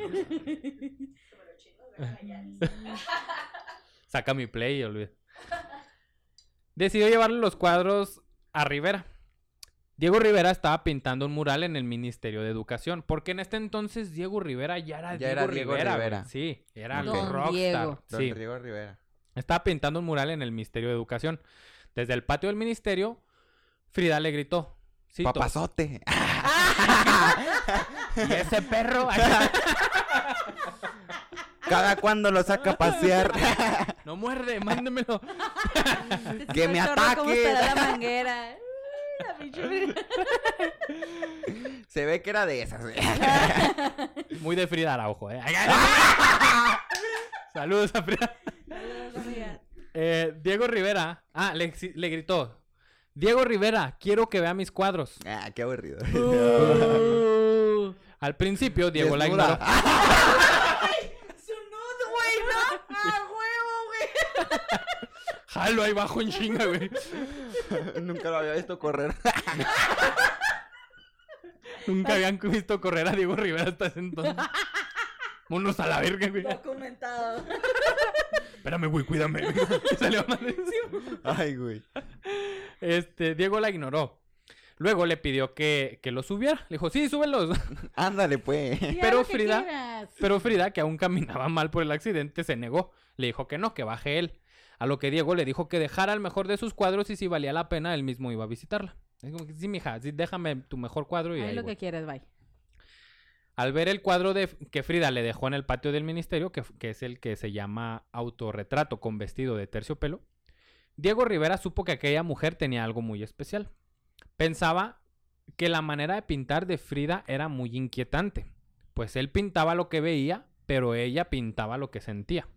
Saca mi play y olvida. Decidió llevarle los cuadros a Rivera. Diego Rivera estaba pintando un mural en el Ministerio de Educación, porque en este entonces Diego Rivera ya era, Ya Diego, era Diego Rivera. Sí, era Ok. el Don rockstar. Diego. Don Sí. Diego Rivera. Estaba pintando un mural en el Ministerio de Educación. Desde el patio del ministerio, Frida le gritó. cito, Papazote. [LAUGHS] ¿Y ese perro? [LAUGHS] Cada cuando lo saca a pasear. [LAUGHS] no muerde, mándemelo. Que me Chorro, ¿Cómo ataque. la manguera? Ay, la pinche- Se ve que era de esas. güey. [LAUGHS] Muy de Frida Araujo, ¿eh? [LAUGHS] Saludos a Frida. Saludos. Eh, Diego Rivera. Ah, le, le gritó. Diego Rivera, quiero que vea mis cuadros. ah, qué aburrido. Al principio, Diego la ignoró. Su nude, güey, ¿no? ¡A huevo, güey! [LAUGHS] Jalo ahí bajo en chinga, güey. [LAUGHS] Nunca lo había visto correr. [LAUGHS] Nunca habían visto correr a Diego Rivera hasta ese entonces. [LAUGHS] Unos a la verga, güey. Documentado. Espérame, güey, cuídame. Salió. Ay, güey. Este, Diego la ignoró. Luego le pidió que, que lo subiera. Le dijo, sí, súbelos. Ándale, pues. Sí, Pero Frida-. Pero Frida, que aún caminaba mal por el accidente, se negó. Le dijo que no, que baje él. A lo que Diego le dijo que dejara el mejor de sus cuadros y si valía la pena, él mismo iba a visitarla. Es como que, sí, mija, sí, déjame tu mejor cuadro y ahí lo voy". que quieras, bye. Al ver el cuadro de, que Frida le dejó en el patio del ministerio, que, que es el que se llama autorretrato con vestido de terciopelo, Diego Rivera supo que aquella mujer tenía algo muy especial. Pensaba que la manera de pintar de Frida era muy inquietante, pues él pintaba lo que veía, pero ella pintaba lo que sentía.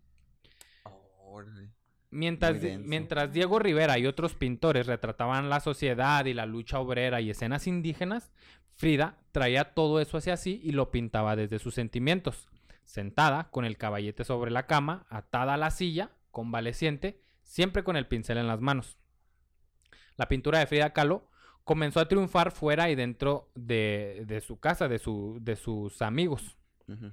Mientras, mientras Diego Rivera y otros pintores retrataban la sociedad y la lucha obrera y escenas indígenas, Frida traía todo eso hacia sí y lo pintaba desde sus sentimientos. Sentada, con el caballete sobre la cama, atada a la silla, convaleciente, siempre con el pincel en las manos. La pintura de Frida Kahlo comenzó a triunfar fuera y dentro de, de su casa, de, su, de sus amigos Ujú.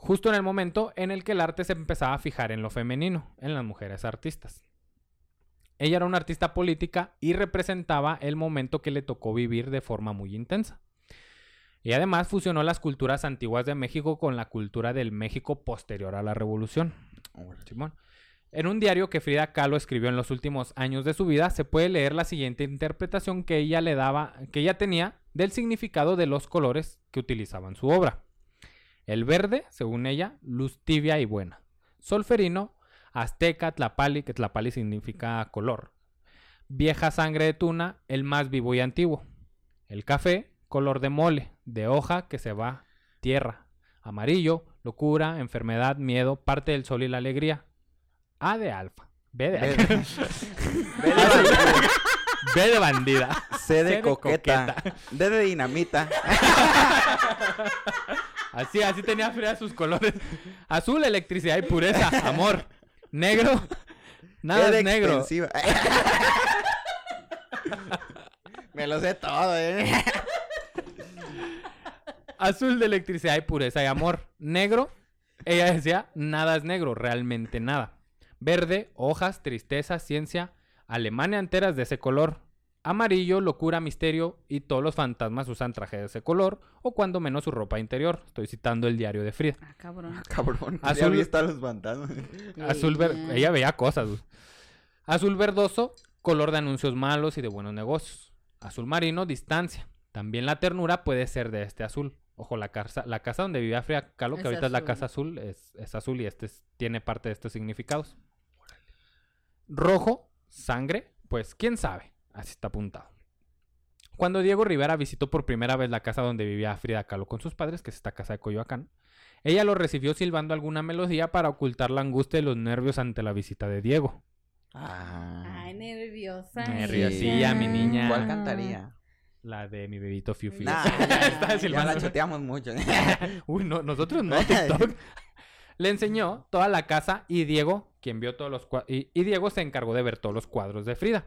Justo en el momento en el que el arte se empezaba a fijar en lo femenino, en las mujeres artistas. Ella era una artista política y representaba el momento que le tocó vivir de forma muy intensa. Y además fusionó las culturas antiguas de México con la cultura del México posterior a la revolución. Simón. En un diario que Frida Kahlo escribió en los últimos años de su vida, se puede leer la siguiente interpretación que ella le daba, que ella tenía del significado de los colores que utilizaba en su obra. El verde, según ella, luz tibia y buena. Solferino, azteca, tlapali, que tlapali significa color. Vieja sangre de tuna, el más vivo y antiguo. El café, color de mole, de hoja que se va, tierra. Amarillo, locura, enfermedad, miedo, parte del sol y la alegría. A de alfa. B de, alfa. [LAUGHS] Ve [LAUGHS] de bandida. [LAUGHS] B de bandida. C de C de coqueta. D de dinamita. Así, así tenía Frida sus colores. Azul, electricidad y pureza. Amor. Negro. Nada es negro. [LAUGHS] Me lo sé todo, eh. Azul de electricidad y pureza y amor. Negro. Ella decía, nada es negro, realmente nada. Verde, hojas, tristeza, ciencia. Alemania enteras de ese color. Amarillo, locura, misterio y todos los fantasmas usan traje de ese color o cuando menos su ropa interior. Estoy citando el diario de Frida. Ah, cabrón. Cabrón. Azul- a los fantasmas. Azul ver... Ella veía cosas. Azul verdoso, color de anuncios malos y de buenos negocios. Azul marino, distancia. También la ternura puede ser de este azul. Ojo, la casa, la casa donde vivía Frida Kahlo, que Es ahorita es la casa azul, es, es azul y este es- tiene parte de estos significados. Rojo, sangre, pues quién sabe. Así está apuntado. Cuando Diego Rivera visitó por primera vez la casa donde vivía Frida Kahlo con sus padres, que es esta casa de Coyoacán, ella lo recibió silbando alguna melodía para ocultar la angustia y los nervios ante la visita de Diego. Ah. Ay, nerviosa. Nerviosilla, mi niña. ¿Cuál cantaría? La de mi bebito Fiu Fiu. Nah, [LAUGHS] Ya la choteamos mucho. [LAUGHS] Uy, no, nosotros no, TikTok. Le enseñó toda la casa y Diego, quien vio todos los cuadros, y, y Diego se encargó de ver todos los cuadros de Frida.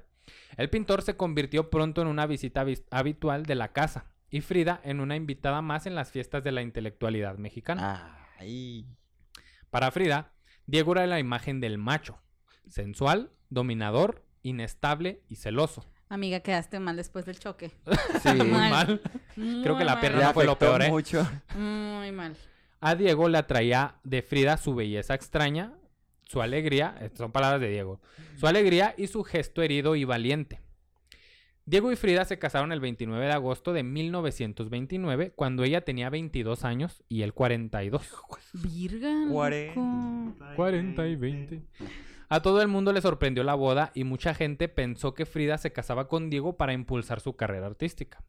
El pintor se convirtió pronto en una visita vis- habitual de la casa y Frida en una invitada más en las fiestas de la intelectualidad mexicana. Ay. Para Frida, Diego era la imagen del macho, sensual, dominador, inestable y celoso. Amiga, quedaste mal después del choque. [LAUGHS] Sí. Muy Mal. mal. Creo que la pierna no fue lo peor, ¿eh? mucho. Muy mal. A Diego le atraía de Frida su belleza extraña, su alegría, estas son palabras de Diego, su alegría y su gesto herido y valiente. Diego y Frida se casaron el 29 de agosto de 1929, cuando ella tenía 22 años y él 42. Virga. Cuarenta. loco. 40 y 20. A todo el mundo le sorprendió la boda y mucha gente pensó que Frida se casaba con Diego para impulsar su carrera artística.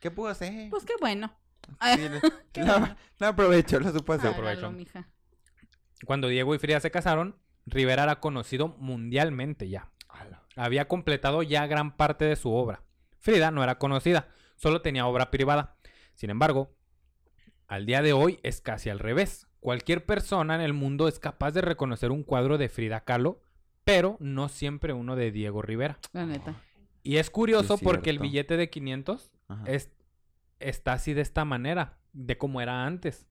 ¿Qué pudo hacer? Pues qué bueno. Sí, le- [LAUGHS] no, no aprovechó, lo supo hacer. aprovechó. Hágalo, mija. Cuando Diego y Frida se casaron, Rivera era conocido mundialmente ya. Había completado ya gran parte de su obra. Frida no era conocida, solo tenía obra privada. Sin embargo, al día de hoy es casi al revés. Cualquier persona en el mundo es capaz de reconocer un cuadro de Frida Kahlo, pero no siempre uno de Diego Rivera. La neta. Y es curioso Es porque el billete de 500 Ajá. es, está así de esta manera, de como era antes.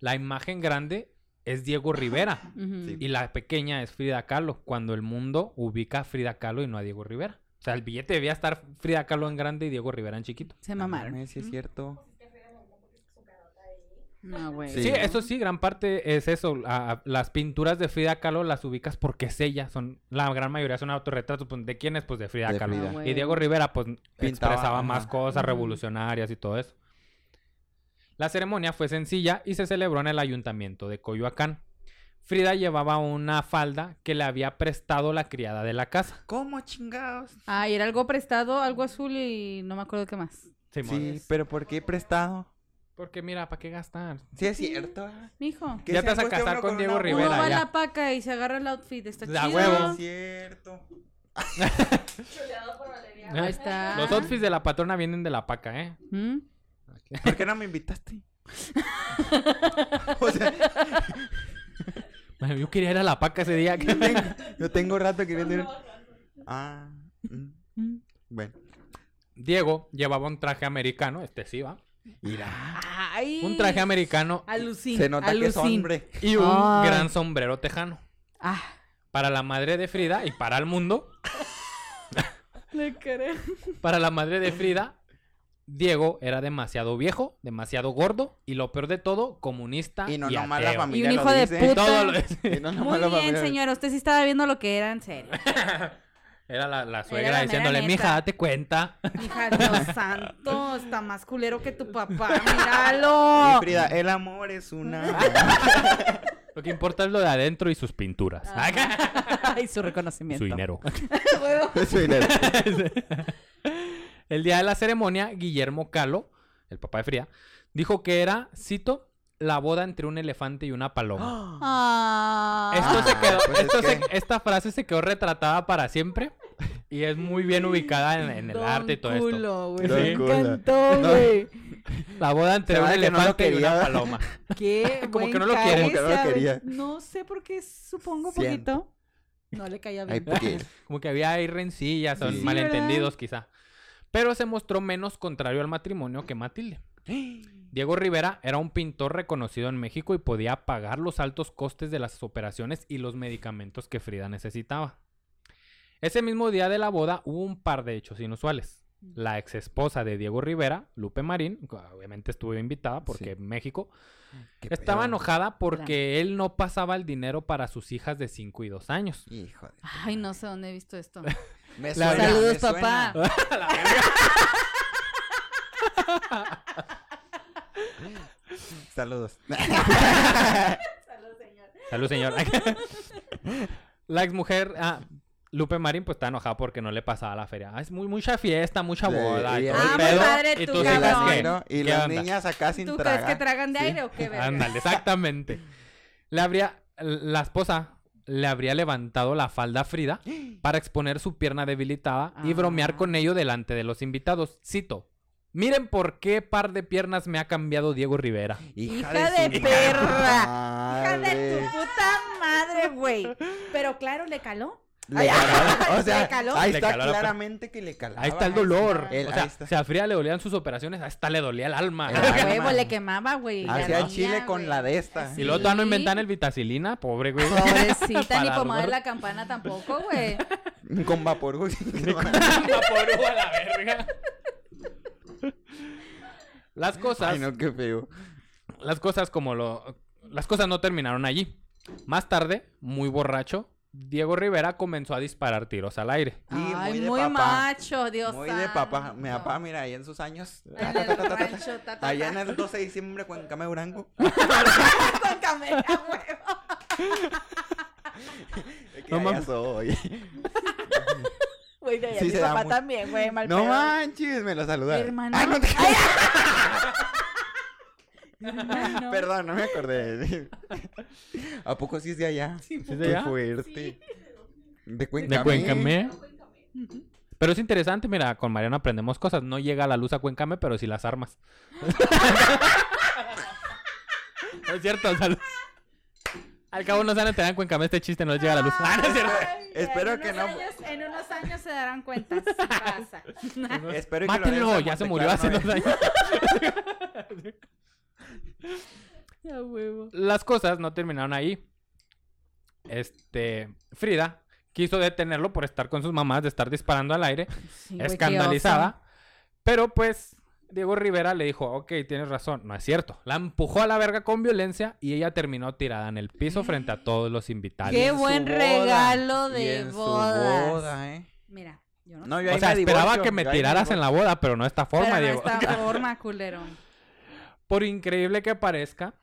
La imagen grande es Diego Rivera. Sí. Y la pequeña es Frida Kahlo, cuando el mundo ubica a Frida Kahlo y no a Diego Rivera. O sea, el billete debía estar Frida Kahlo en grande y Diego Rivera en chiquito. Se mamaron. sí es cierto. No, güey. Sí, Sí. eso sí, gran parte es eso. a- a- las pinturas de Frida Kahlo las ubicas porque es ella. Son, la gran mayoría son autorretratos. Pues, ¿De quién es? Pues de Frida De Kahlo. Frida. Ah. Y Diego Rivera, pues, Pintaba, expresaba más cosas revolucionarias y todo eso. La ceremonia fue sencilla y se celebró en el ayuntamiento de Coyoacán. Frida llevaba una falda que le había prestado la criada de la casa. ¿Cómo chingados? Ah, y era algo prestado, algo azul y no me acuerdo qué más. Sí, pero ¿por qué prestado? Porque mira, ¿para qué gastar? Sí es cierto. Mijo. ¿Qué Ya te vas a casar con Diego una Rivera, Uno va a ya. la paca y se agarra el outfit. Está Da chido. huevo. Es cierto. [LAUGHS] [LAUGHS] Ahí está. Los outfits de la patrona vienen de la paca, ¿eh? ¿Mm? ¿Por qué no me invitaste? [LAUGHS] o sea, [LAUGHS] Yo quería ir a la paca ese día. [LAUGHS] yo tengo rato queriendo ir. Ah. mm, ¿Mm? Bueno. Diego llevaba un traje americano, este sí va. Mira. Ay. Un traje americano Alucin. Se nota que es hombre. y un gran sombrero tejano. Ah. Para la madre de Frida y para el mundo, Le creo. para la madre de Frida, Diego era demasiado viejo, demasiado gordo y lo peor de todo, comunista Y y, no la ateo. familia Y un lo hijo de dice. Y puta. todo lo- Y no Muy nomás la bien, familia- señora. Usted sí estaba viendo lo que era en serio. [LAUGHS] Era la, la la suegra mera diciéndole, neta. mija, date cuenta. [LAUGHS] Hija, Dios [LAUGHS] santo. Está más culero que tu papá. Y Míralo. Frida, el amor es una. Lo que importa es lo de adentro y sus pinturas. Ay, su reconocimiento. Su dinero. Huevo. Su dinero. El día de la ceremonia, Guillermo Calo, el papá de Frida, dijo que era, cito, la boda entre un elefante y una paloma. Ah. Esto se Ah, quedó, pues es esto se- que- esta frase se quedó retratada para siempre y es muy bien ubicada en, en el Don arte y todo esto. culo, güey. Don Me culo. encantó, No. güey. La boda entre un que no elefante y una paloma. Qué [LAUGHS] Como que no lo quiere. Como que no lo quería. No sé por qué, supongo Siento. poquito. No le caía bien. [LAUGHS] Como que había ahí rencillas, son Sí. malentendidos quizá. Pero se mostró menos contrario al matrimonio que Matilde. [GASPS] Diego Rivera era un pintor reconocido en México y podía pagar los altos costes de las operaciones y los medicamentos que Frida necesitaba. Ese mismo día de la boda hubo un par de hechos inusuales. La ex esposa de Diego Rivera, Lupe Marín, obviamente estuvo invitada porque Sí. en México, ¿Qué estaba pedo? enojada porque él no pasaba el dinero para sus hijas de 5 y 2 años. Hijo de... Ay, no sé dónde he visto esto. [LAUGHS] Me La- suena, Saludos, me suena. papá. [LAUGHS] Saludos. Salud, señor. [LAUGHS] la ex mujer, Lupe Marín, pues está enojada porque no le pasaba la feria. Ah, es muy, mucha fiesta, mucha Sí, boda. y y- todo el Ah, muy pedo. padre y tú, tus Y las, ¿qué? ¿no? y ¿Qué las onda? niñas acá sin ¿Tú tragar. crees que tragan de Sí. aire o qué? [LAUGHS] Ándale, exactamente. Le habría, la esposa le habría levantado la falda a Frida [GASPS] para exponer su pierna debilitada y bromear Ah. con ello delante de los invitados. Cito. Miren por qué par de piernas me ha cambiado Diego Rivera. Hija de perra. Hija de tu puta madre, güey. Pero claro, le caló. Le Ay, caló, o sea, ¿le caló? ahí Le está la claramente que le calaba. Ahí está el Ahí dolor. está. El- o sea, ahí está. si a Frida le dolían sus operaciones, hasta le dolía el alma. El huevo, le quemaba, güey. Hacía chile con la de esta. Y luego todavía no Sí. inventan el vitacilina, pobre güey. Pobrecita, [LAUGHS] ni pomada de la campana tampoco, güey. [LAUGHS] Con vapor. güey. [LAUGHS] Vaporú a la verga. Las cosas, Ay, no, qué feo. las cosas como lo, las cosas no terminaron allí. Más tarde, muy borracho, Diego Rivera comenzó a disparar tiros al aire. Sí, Ay, muy de muy papá. macho, Dios Muy de papá. santo. Mi papá, mira, ahí en sus años. En el rancho, ta, ta, Allá en ta. el 12 de diciembre, Cuencame Durango. Con camella, huevo. No soy. [LAUGHS] Güey, de allá Sí mi papá muy- también, güey, mal No pedo. manches, me lo saludaron. Hermano. Ah, no te- [LAUGHS] [LAUGHS] [LAUGHS] Perdón, no me acordé. [LAUGHS] ¿A poco sí es de allá? ¿Sí es de allá? fuerte. De Cuencame. De Cuencamé. Pero es interesante, mira, con Mariano aprendemos cosas. No llega la luz a Cuencame, pero sí las armas. no [LAUGHS] es cierto, salud. Al cabo no se van a enterar en Cuencame este chiste, no les llega la luz. Ah, no es cierto. Ay, Espero que no- años- en unos años se darán cuenta. Sí pasa. Espero que lo Mátenlo, ya se murió hace dos años. Las cosas no terminaron ahí. Este, Frida quiso detenerlo por estar con sus mamás, de estar disparando al aire, [LAUGHS] Sí, escandalizada. Pero pues Diego Rivera le dijo, ok, tienes razón, no es cierto. La empujó a la verga con violencia y ella terminó tirada en el piso frente a todos los invitados. Qué buen boda. regalo Y de bodas. boda, ¿eh? Mira, yo no, No, sé. yo O sea, me esperaba divorcio, que me yo ahí me tiraras en la boda, pero no de esta forma, Pero no Diego. esta [LAUGHS] forma, culero. Por increíble que parezca,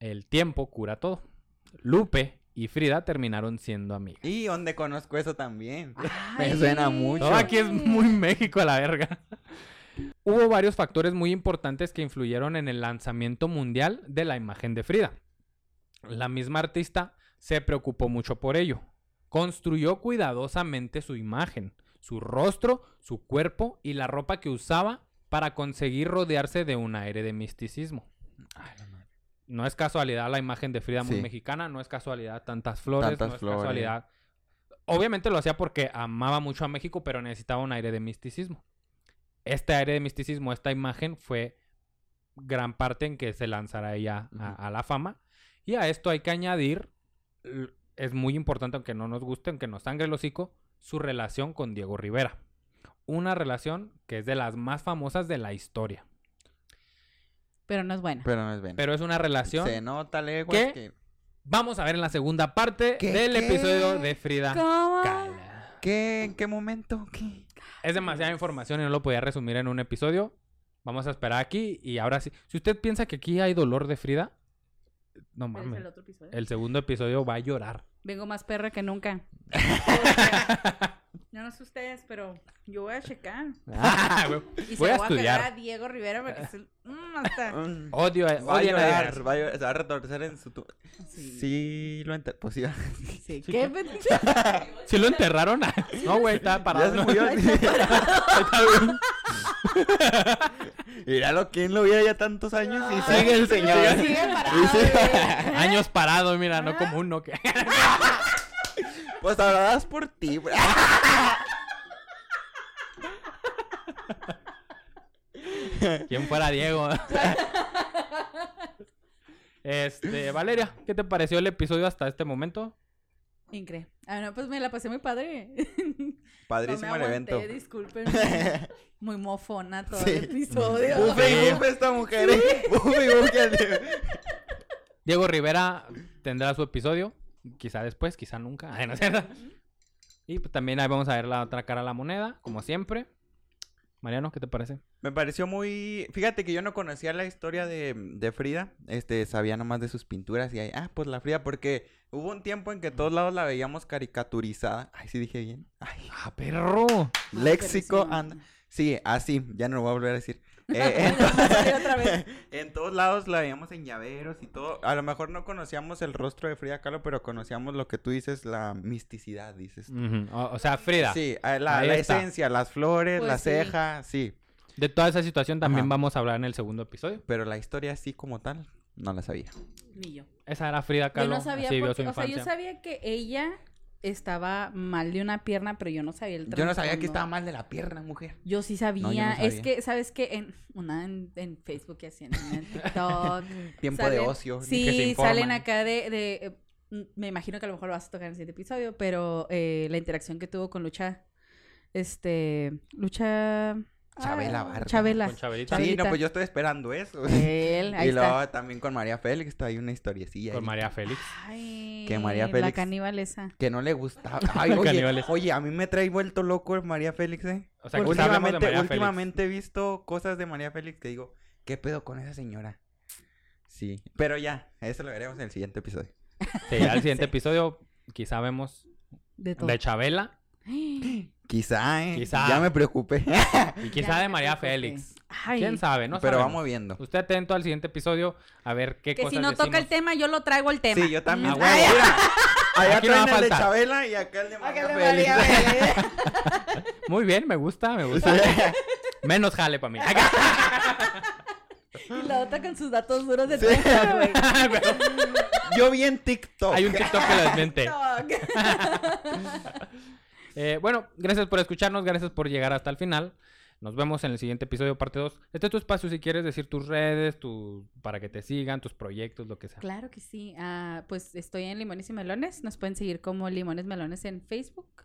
el tiempo cura todo. Lupe y Frida terminaron siendo amigas. Y donde conozco eso también. [LAUGHS] Ay. Me suena mucho. Todo aquí es muy México a la verga. [LAUGHS] Hubo varios factores muy importantes que influyeron en el lanzamiento mundial de la imagen de Frida. La misma artista se preocupó mucho por ello. Construyó cuidadosamente su imagen, su rostro, su cuerpo y la ropa que usaba para conseguir rodearse de un aire de misticismo. No es casualidad la imagen de Frida muy Sí. mexicana, no es casualidad tantas flores, Tantas no es flores. casualidad. Obviamente lo hacía porque amaba mucho a México, pero necesitaba un aire de misticismo. Este aire de misticismo, esta imagen fue gran parte en que se lanzara ella a, a la fama. Y a esto hay que añadir, es muy importante, aunque no nos guste, aunque nos sangre el hocico, su relación con Diego Rivera. Una relación que es de las más famosas de la historia. Pero no es buena. Pero no es bien. Pero es una relación Se nota, leguas, ¿Qué? que... Vamos a ver en la segunda parte ¿Qué, del qué? episodio de Frida ¿Cómo? Kahlo. ¿Qué? ¿En qué momento? ¿Qué? Es demasiada información y no lo podía resumir en un episodio. Vamos a esperar aquí y ahora sí. Si usted piensa que aquí hay dolor de Frida, no ¿Es mames. el otro episodio? El segundo episodio va a llorar. Vengo más perra que nunca. [LAUGHS] Yo no sé ustedes, pero yo voy a checar. Ah. [LAUGHS] Y Voy se a voy a pegar a estudiar. Diego Rivera porque es el... Mm, hasta... [LAUGHS] Odio, Va a odio a llorar, va a llorar, se va a retorcer en su... tu- Sí. Sí, lo enter... Pues sí. Sí, ¿Qué? [LAUGHS] ¿Sí lo enterraron? no, güey, estaba Ya parado. se ¿no? murió. Ahí está parado. Míralo, ¿quién lo veía ya tantos años? Y Ah, sigue el señor. Sigue parado, Y sigue- güey. Años parado, mira, no como uno que... Pues hablarás por ti. güey. [LAUGHS] ¿Quién fuera Diego? [LAUGHS] este, Valeria, ¿qué te pareció el episodio hasta este momento? Increíble. Ah, no, pues me la pasé muy padre. [LAUGHS] Padrísimo no me el evento. disculpen. Muy mofona todo Sí. el episodio. Bufe y Sí. bufe esta mujer. ¿eh? Bufe y bufe. Diego Rivera tendrá su episodio, quizá después, quizá nunca. Ay, ¿no es cierto? Y pues, también ahí vamos a ver la otra cara de la moneda, como siempre. Mariano, ¿qué te parece? Me pareció muy... Fíjate que yo no conocía la historia de, de Frida. Este, sabía nomás de sus pinturas y ahí... Ah, pues la Frida, porque hubo un tiempo en que todos lados la veíamos caricaturizada. Ay, sí dije bien. Ay, ¡Ah, perro! léxico pero sí. anda... Sí, así, ya no lo voy a volver a decir. [LAUGHS] Eh, [LAUGHS] en todos lados la veíamos en llaveros y todo. A lo mejor no conocíamos el rostro de Frida Kahlo, pero conocíamos lo que tú dices, la misticidad, dices. tú. Ujú, O, o sea, Frida, Sí, la, la esencia, las flores, Pues la sí. ceja, sí. de toda esa situación también Ajá. vamos a hablar en el segundo episodio. Pero la historia así como tal, no la sabía. Ni yo. Esa era Frida Yo Kahlo, no sabía porque, su o sea, yo sabía que ella estaba mal de una pierna, pero yo no sabía el Yo no sabía que estaba mal de la pierna, mujer. Yo sí sabía. No, yo no Es que, ¿sabes qué? En, una en, en Facebook y así, en, en TikTok. [LAUGHS] Tiempo de ocio. que se Sí, salen acá de... de, mm, me imagino que a lo mejor lo vas a tocar en el siguiente episodio, pero eh, la interacción que tuvo con Lucha... Este... Lucha... Chabela ah, Vargas. Chabela. Con Chabelita. Sí, no, pues yo estoy esperando eso. Él, [LAUGHS] ahí y está. luego también con María Félix, está ahí una historiecilla. Con ahí. María Félix. Ay, Que María La Félix- caníbal esa. Que no le gustaba. Ay, [LAUGHS] oye, oye, a mí me trae vuelto loco María Félix, ¿eh? O sea, hablemos de últimamente, María Félix. últimamente he visto cosas de María Félix que digo, ¿qué pedo con esa señora? Sí, pero ya, eso lo veremos en el siguiente episodio. Sí, al [LAUGHS] siguiente Sí. episodio quizá vemos De todo. de Chabela [GASPS] [GASPS] Quizá, ¿eh? Quizá. Ya me preocupé. [LAUGHS] y quizá Ya de me María preocupé. Félix. Ay, ¿Quién sabe? No pero sabemos. vamos viendo. Usted atento al siguiente episodio a ver qué Que cosas si no toca el decimos. tema, yo lo traigo el tema. Sí, yo también. Ah, Mm. Ay, Mira, [LAUGHS] allá Aquí no va a traen el de faltar. Chabela y acá el de María Félix. María [LAUGHS] Félix. Muy bien, me gusta, me gusta. Menos jale para mí. Y la otra con sus datos duros de Sí. Twitter, güey. Yo vi en TikTok. Hay un TikTok que lo desmiente. TikTok. Eh, bueno, gracias por escucharnos, gracias por llegar hasta el final. Nos vemos en el siguiente episodio, parte 2. Este es tu espacio si quieres decir tus redes, tu, para que te sigan, tus proyectos, lo que sea. Claro que sí. Ah, pues estoy en Limones y Melones. Nos pueden seguir como Limones Melones en Facebook,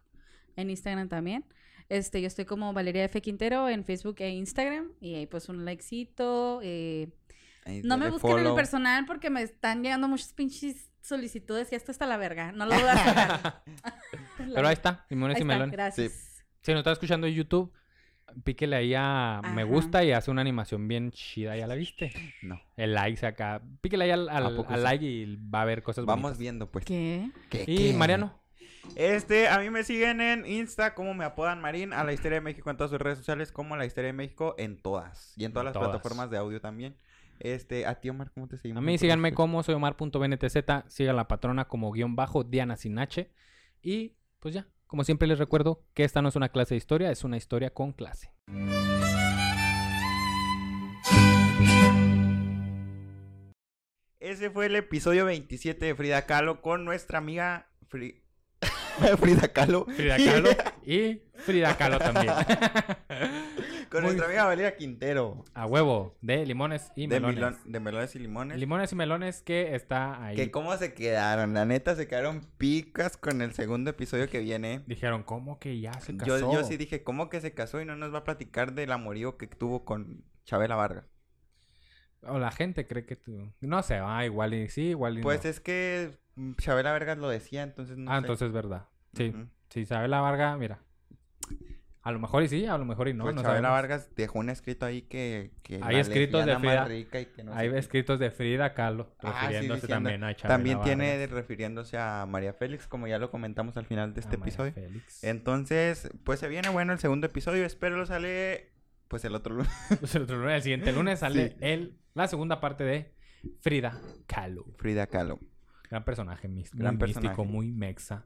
en Instagram también. Este, yo estoy como Valeria F. Quintero en Facebook e Instagram. Y ahí pues un likecito. eh, No me busquen en el personal porque me están llegando muchas pinches solicitudes y esto está la verga. No lo voy a sacar. [LAUGHS] Pero ahí está, limones Ahí y está, melones. Gracias. Si nos está escuchando en YouTube, píquele ahí a me Ajá. gusta y hace una animación bien chida, ¿ya la viste? No. El like se acá. Píquele ahí al, like y va a ver cosas Vamos bonitas. viendo, pues. ¿Qué? ¿Qué, Y qué? Mariano, Este, a mí me siguen en Insta como me apodan Marín, a la Historia de México en todas sus redes sociales como la Historia de México en todas y en todas En las todas. plataformas de audio también. Este, a ti Omar, ¿cómo te seguimos? a mí síganme como soy Omar.bntz, sigan la patrona como guion bajo Diana Sinache y pues ya, como siempre les recuerdo que esta no es una clase de historia, es una historia con clase. Ese fue el episodio 27 de Frida Kahlo con nuestra amiga Fri- [LAUGHS] Frida Kahlo. Frida Kahlo [LAUGHS] y Frida Kahlo también. [LAUGHS] con nuestra amiga Valeria Quintero. A huevo, de limones y De, melones. milon- de melones y limones. Limones y melones que está ahí. Que cómo se quedaron, la neta se quedaron picas con el segundo episodio que viene. Dijeron, ¿cómo que ya se casó? Yo, yo sí dije, ¿cómo que se casó y no nos va a platicar del amorío que tuvo con Chabela Vargas? O la gente cree que tú... No sé, ah, igual y sí, igual y Pues no. es que Chabela Vargas lo decía, entonces no ah, sé. entonces es verdad. Sí, Ujú. sí, sabe la Varga, mira. A lo mejor y sí, a lo mejor y no. pues no Chabela sabemos. Vargas dejó un escrito ahí que... que Hay escritos de Frida- más rica y que no sé Hay escritos de Frida Kahlo, Ah, sí, refiriéndose diciendo- también a Chabela También tiene refiriéndose a María Félix, como ya lo comentamos al final de a este María episodio. Félix. Entonces, pues se viene bueno el segundo episodio. Espero lo sale pues el otro lunes. [LAUGHS] Pues el, otro lunes, el siguiente lunes [LAUGHS] sale Sí. el, la segunda parte de Frida Kahlo. Frida Kahlo. Gran personaje, mis- Gran muy místico, personaje. muy mexa.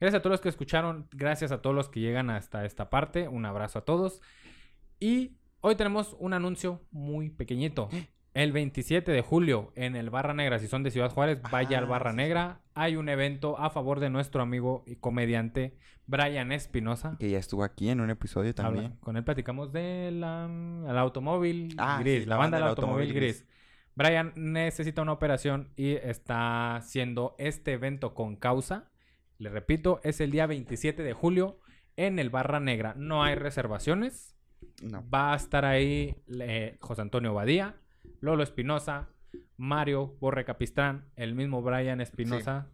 Gracias a todos los que escucharon, gracias a todos los que llegan hasta esta parte. Un abrazo a todos. Y hoy tenemos un anuncio muy pequeñito. El 27 de julio en el Barra Negra, si son de Ciudad Juárez, vaya al Ah, Barra sí, sí. Negra. Hay un evento a favor de nuestro amigo y comediante Brian Espinosa. Que ya estuvo aquí en un episodio también. Habla- Con él platicamos del automóvil Ah, gris, sí, la banda del automóvil gris. Brian necesita una operación y está haciendo este evento con causa. Le repito, es el día 27 de julio en el Barra Negra. No hay reservaciones. No. Va a estar ahí eh, José Antonio Badía, Lolo Espinosa, Mario Borre Capistrán, el mismo Brian Espinosa,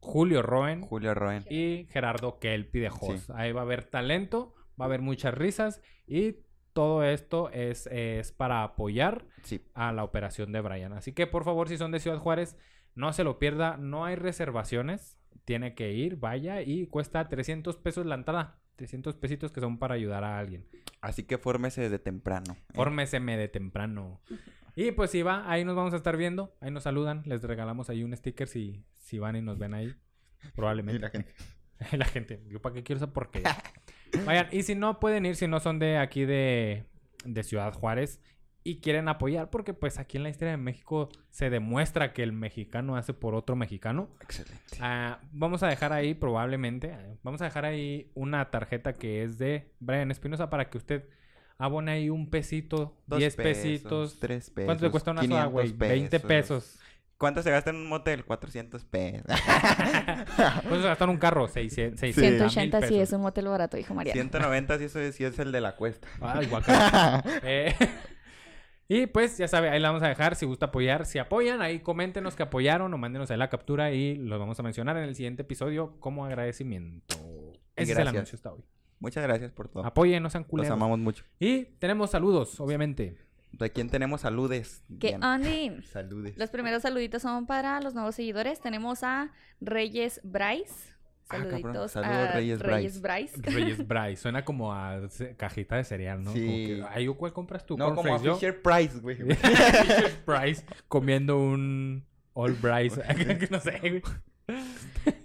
Julio Roen Julio Roen. y Gerardo Kelpi de Host. Ahí va a haber talento, va a haber muchas risas y todo esto es, es para apoyar Sí. a la operación de Brian. Así que por favor, si son de Ciudad Juárez, no se lo pierda, no hay reservaciones, tiene que ir, vaya y cuesta 300 pesos la entrada. 300 pesitos que son para ayudar a alguien. Así que fórmese desde temprano. ¿eh? Fórmeseme de temprano. Y pues si va, ahí nos vamos a estar viendo. Ahí nos saludan. Les regalamos ahí un sticker si, si van y nos ven ahí. Probablemente. Y la gente. [LAUGHS] la gente. Yo para qué quiero esa porquería. Vayan, y si no pueden ir, si no son de aquí de, de Ciudad Juárez, y quieren apoyar porque pues aquí en la historia de México se demuestra que el mexicano hace por otro mexicano. Excelente. Ah, vamos a dejar ahí probablemente, eh, vamos a dejar ahí una tarjeta que es de Brian Espinosa para que usted abone ahí un pesito, Dos 10 pesitos. Tres pesos. ¿Cuánto te cuesta una soda, 500 güey? 20 pesos. ¿Cuánto se gasta en un motel? 400 pesos. [LAUGHS] ¿Cuánto se gasta en un carro? 600, 600 180 mil sí pesos. es un motel barato, dijo María. 190 si eso es, si es el de la cuesta. Ay, guacala. [LAUGHS] Eh, y pues ya sabe, ahí la vamos a dejar. Si gusta apoyar, si apoyan, ahí coméntenos que apoyaron o mándenos ahí la captura y los vamos a mencionar en el siguiente episodio como agradecimiento. Ese es el gracias. anuncio hasta hoy. Muchas gracias por todo. Apoyen, no sean Los culeros. amamos mucho. Y tenemos saludos, obviamente. ¿De quién tenemos saludes? ¿Qué Diana? Andy? [LAUGHS] Saludes. Los primeros saluditos son para los nuevos seguidores. Tenemos a Reyes Bryce. Ah. Saluditos Saludos, a Reyes Reyes Bryce. [LAUGHS] Reyes Bryce. Suena como a cajita de cereal, ¿no? Sí. Como que, Ay, ¿cuál compras tú? No, como a. Fisher Price, güey. [LAUGHS] Fisher Price comiendo un All Bryce. [LAUGHS] no sé, güey.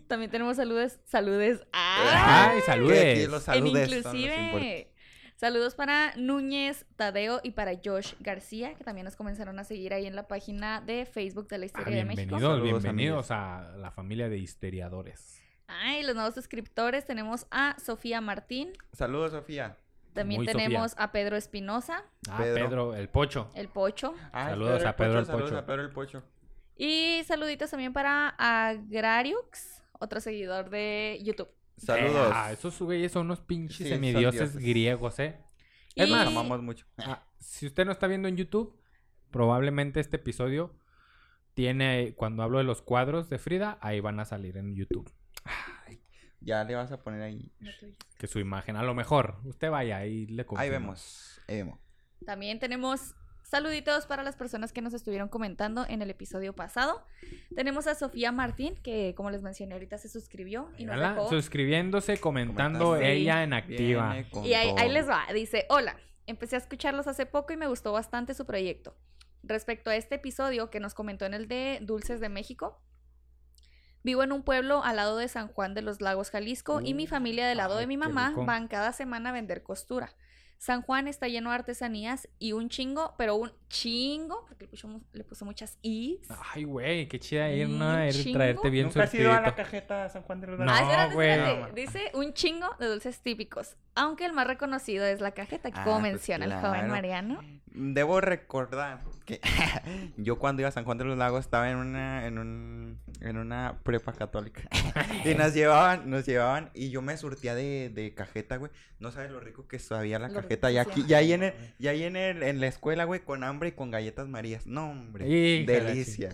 También tenemos saludos. Saludes. ¡Ah! Ay, Que saludes. los En saludes importantes. inclusive. Saludos para Núñez Tadeo y para Josh García, que también nos comenzaron a seguir ahí en la página de Facebook de la Ah, Historia de México. bienvenidos, bienvenidos a la familia de histeriadores. Ay, los nuevos suscriptores tenemos a Sofía Martín. Saludos, Sofía. También Muy tenemos a Pedro Espinosa, Ah, Pedro. Pedro, el pocho. el Pocho. Ay, Saludos a Pedro el Saludos Pocho. a Pedro el Pocho. Y saluditos también para Agrariux, otro seguidor de YouTube. Saludos. Eh, ah, esos güeyes son unos pinches Sí, semidioses dioses. griegos, ¿eh? Y Es más, amamos mucho. Ah, si usted no está viendo en YouTube, probablemente este episodio tiene, cuando hablo de los cuadros de Frida, ahí van a salir en YouTube. Ya le vas a poner ahí. Que su imagen, a lo mejor, usted vaya y le Ahí confirma. vemos. Ahí vemos. También tenemos saluditos para las personas que nos estuvieron comentando en el episodio pasado. Tenemos a Sofía Martín, que como les mencioné ahorita se suscribió y nos dejó. suscribiéndose, comentando ella en activa. Y ahí, ahí les va, dice, hola, empecé a escucharlos hace poco y me gustó bastante su proyecto. Respecto a este episodio que nos comentó en el de Dulces de México, vivo en un pueblo al lado de San Juan de los Lagos, Jalisco, y mi Uh, familia del lado ay, de mi mamá van cada semana a vender costura. San Juan está lleno de artesanías y un chingo, pero un chingo, porque le puso, le puso muchas is. Ay, güey, qué chida ir, ¿no? Ir, traerte bien ¿Nunca has ido a la cajeta San Juan de los No, Lagos? Ah, espérate, güey. No. Dice un chingo de dulces típicos, aunque el más reconocido es la cajeta, que como Ah, pues menciona el joven claro. Mariano. Debo recordar que [LAUGHS] yo cuando iba a San Juan de los Lagos estaba en una en un en una prepa católica [LAUGHS] y nos llevaban nos llevaban y yo me surtía de, de cajeta, güey. No sabes lo rico que sabía la Lo cajeta y aquí riquísimo. y ahí en el y ahí en el en la escuela, güey, con hambre y con galletas marías. No, hombre. Híjole, Delicia.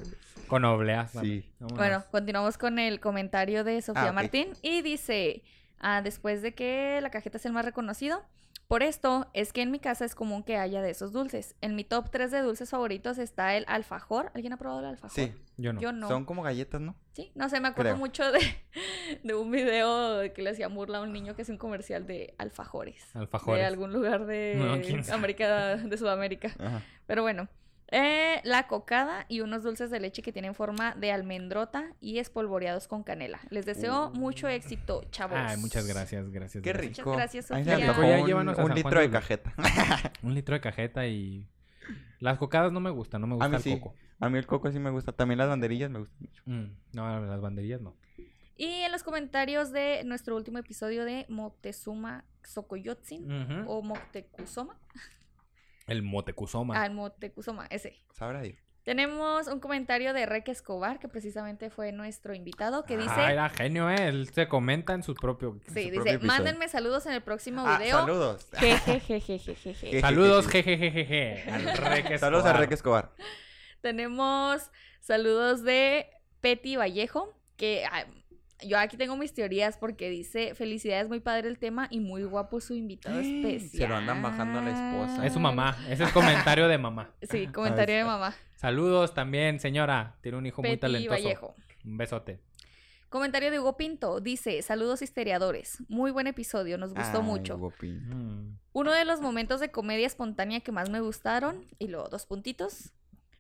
Con obleas. Sí. Bueno, continuamos con el comentario de Sofía Ah. Martín y dice, ah, después de que la cajeta es el más reconocido, por esto es que en mi casa es común que haya de esos dulces. En mi top 3 de dulces favoritos está el alfajor. ¿Alguien ha probado el alfajor? Sí, Yo no. Yo no. son como galletas, ¿no? Sí, no sé, me acuerdo Creo. mucho de, [LAUGHS] de un video que le hacía burla a un niño que es un comercial de alfajores. Alfajores. De algún lugar de No. América, de Sudamérica. Ajá. Pero bueno, eh, la cocada y unos dulces de leche que tienen forma de almendrota y espolvoreados con canela. Les deseo mucho éxito, chavos. Ay, muchas gracias, gracias. Qué gracias. rico. gracias, Sofía. me antojó Ya un, a litro de cajeta. [LAUGHS] Un litro de cajeta y... Las cocadas no me gustan, no me gusta mí el sí. coco. A mí el coco sí me gusta, también las banderillas me gustan mucho. Mm, no, las banderillas no. Y en los comentarios de nuestro último episodio de Moctezuma Xocoyotzin Ujú. o Moctezuma. [LAUGHS] El motecuzoma. Ah, el Moctezuma, ese. Sabrá Dios. Tenemos un comentario de Reque Escobar, que precisamente fue nuestro invitado, que dice... Ah, era genio, ¿eh? Él se comenta en su propio... Sí, su propio dice, episodio. mándenme saludos en el próximo Ah, video. saludos. [LAUGHS] Jejejejejeje. Saludos, jejejejeje. Al Reque [LAUGHS] Saludos a Escobar. Reque Escobar. Tenemos saludos de Petty Vallejo, que ah, yo aquí tengo mis teorías porque dice, felicidades, muy padre el tema y muy guapo su invitado especial. [GASPS] Se lo andan bajando a la esposa. Es su mamá. Ese es comentario de mamá. Sí, comentario de mamá. Saludos también, señora. Tiene un hijo muy talentoso. Vallejo. Un besote. Comentario de Hugo Pinto, dice, saludos histeriadores, muy buen episodio, nos gustó Ay, mucho. Hugo Pinto. Mm. Uno de los momentos de comedia espontánea que más me gustaron, y luego dos puntitos,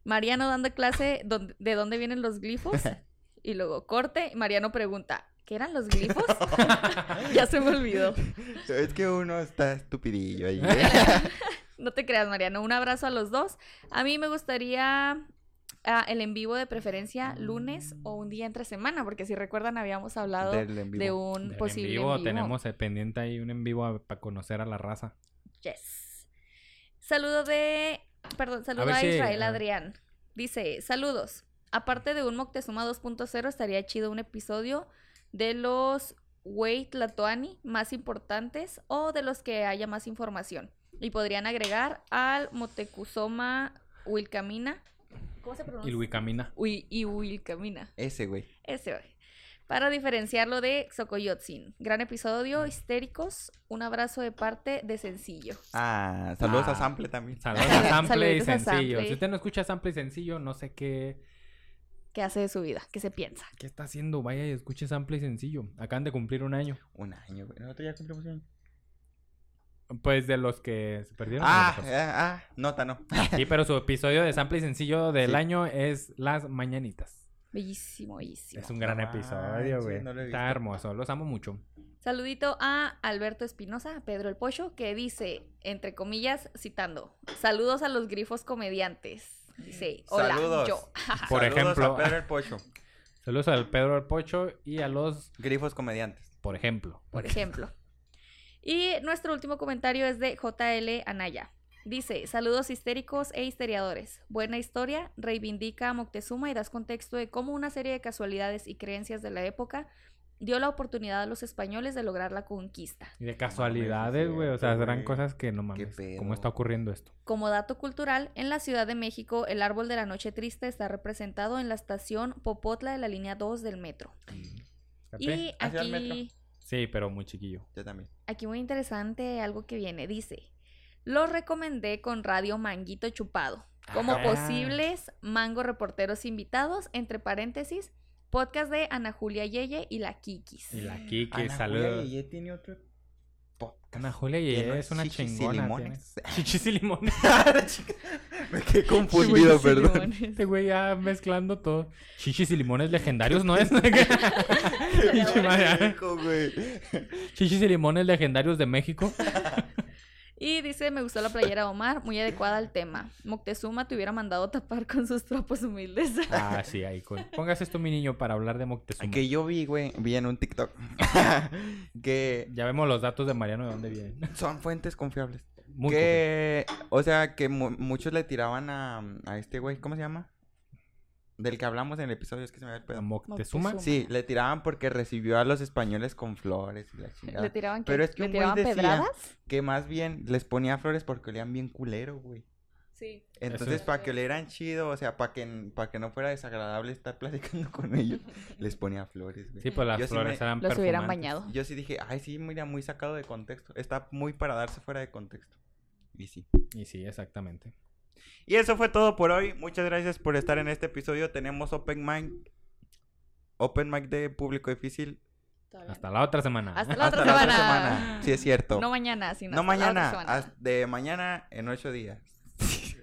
Mariano dando clase de dónde vienen los glifos, [LAUGHS] y luego corte, Mariano pregunta, ¿qué eran los glifos? [LAUGHS] [LAUGHS] ya se me olvidó. Es que uno está estupidillo ahí. [LAUGHS] No te creas, Mariano. Un abrazo a los dos. A mí me gustaría ah, el en vivo de preferencia lunes o un día entre semana, porque si recuerdan habíamos hablado en de un Del en posible vivo, en vivo. tenemos eh, pendiente ahí un en vivo para conocer a la raza. Yes. Saludo de. Perdón, saludo a, si- Israel. Adrián. Dice: Saludos. Aparte de un Moctezuma 2.0, estaría chido un episodio de los Wait Tlatoani más importantes o de los que haya más información. Y podrían agregar al Motecuzoma Wilcamina. ¿Cómo se pronuncia? Y Luis camina. Ui- y Wilcamina. Ese, güey. Ese, güey. Para diferenciarlo de Xocoyotzin. Gran episodio, histéricos. Un abrazo de parte de Sencillo. Ah, saludos Ah. a Sample también. Saludos a [LAUGHS] Sample y Sencillo. Sample. Si usted no escucha Sample y Sencillo, no sé qué, ¿Qué hace de su vida? ¿Qué se piensa? qué está haciendo. Vaya y escuche Sample y Sencillo. Acaban de cumplir un año. Un año, güey. Nosotros ya cumplimos un año. Pues de los que se perdieron. Ah, ah, ah, nota, no. Sí, pero su episodio de Sample y Sencillo [LAUGHS] del Sí. año es Las Mañanitas. Bellísimo, bellísimo. Es un gran episodio, güey. no Está hermoso, los amo mucho. Saludito a Alberto Espinosa, Pedro el Pocho, que dice, entre comillas, citando, saludos a los grifos comediantes. Dice, hola, Saludos. yo. Por Saludos ejemplo- a Pedro el Pocho. [LAUGHS] Saludos al Pedro el Pocho y a los, Grifos comediantes. por ejemplo. por ejemplo. Y nuestro último comentario es de JL Anaya. Dice, saludos histéricos e histeriadores. Buena historia, reivindica a Moctezuma y das contexto de cómo una serie de casualidades y creencias de la época dio la oportunidad a los españoles de lograr la conquista. Y de casualidades, güey. O sea, güey. cosas que no mames. ¿Cómo está ocurriendo esto? Como dato cultural, en la Ciudad de México, el árbol de la noche triste está representado en la estación Popotla de la línea 2 del metro. Fíjate. Y ¿Hacia el metro? aquí, Sí, pero muy chiquillo. Yo también. aquí muy interesante algo que viene. Dice, lo recomendé con Radio Manguito Chupado, como Ah. posibles mango reporteros invitados, entre paréntesis, podcast de Ana Julia Yeye y la Kikis. Y la Kiki, Ana Julia saludos. Yeye tiene otro podcast. Ana Julia y de es una chichis y chingona. limones. tiene- [LAUGHS] Chichis y limones. [LAUGHS] Me quedé confundido, perdón. limones. Este güey ya mezclando todo. Chichis y limones legendarios, ¿no es? [LAUGHS] Chichis y limones legendarios de México. Y dice, me gustó la playera de Omar, muy adecuada al tema. Moctezuma te hubiera mandado tapar con sus trapos humildes. [LAUGHS] Ah, sí, ahí. con- Póngase esto, mi niño, para hablar de Moctezuma. Que yo vi, güey, vi en un TikTok [LAUGHS] que Ya vemos los datos de Mariano de dónde vienen. [LAUGHS] son fuentes confiables. Muy que, o sea, que mu- muchos le tiraban a, a este güey, ¿cómo se llama? Del que hablamos en el episodio, es que se me va el pedo. Moctezuma. Moctezuma. Sí, le tiraban porque recibió a los españoles con flores y la ¿Le chingada. tiraban, qué? Pero es que ¿Le un güey tiraban decía- pedradas? Que más bien les ponía flores porque olían bien culero, güey. Sí. Entonces, es- para que olieran chido, o sea, para que, para que no fuera desagradable estar platicando [LAUGHS] con ellos, les ponía flores, güey. Sí, pues las Yo sí flores me- eran Los hubieran perfumantes. bañado. Yo sí dije, ay, sí, mira, muy sacado de contexto. Está muy para darse fuera de contexto. Y sí. Y sí, exactamente. Y eso fue todo por hoy. Muchas gracias por estar en este episodio. Tenemos Open Mic. Open Mic de público difícil. Hasta la otra semana. Hasta la Hasta otra la otra semana. semana. Sí, es cierto. No mañana, sino No hasta la otra mañana. semana. haz- De mañana en ocho días. [LAUGHS]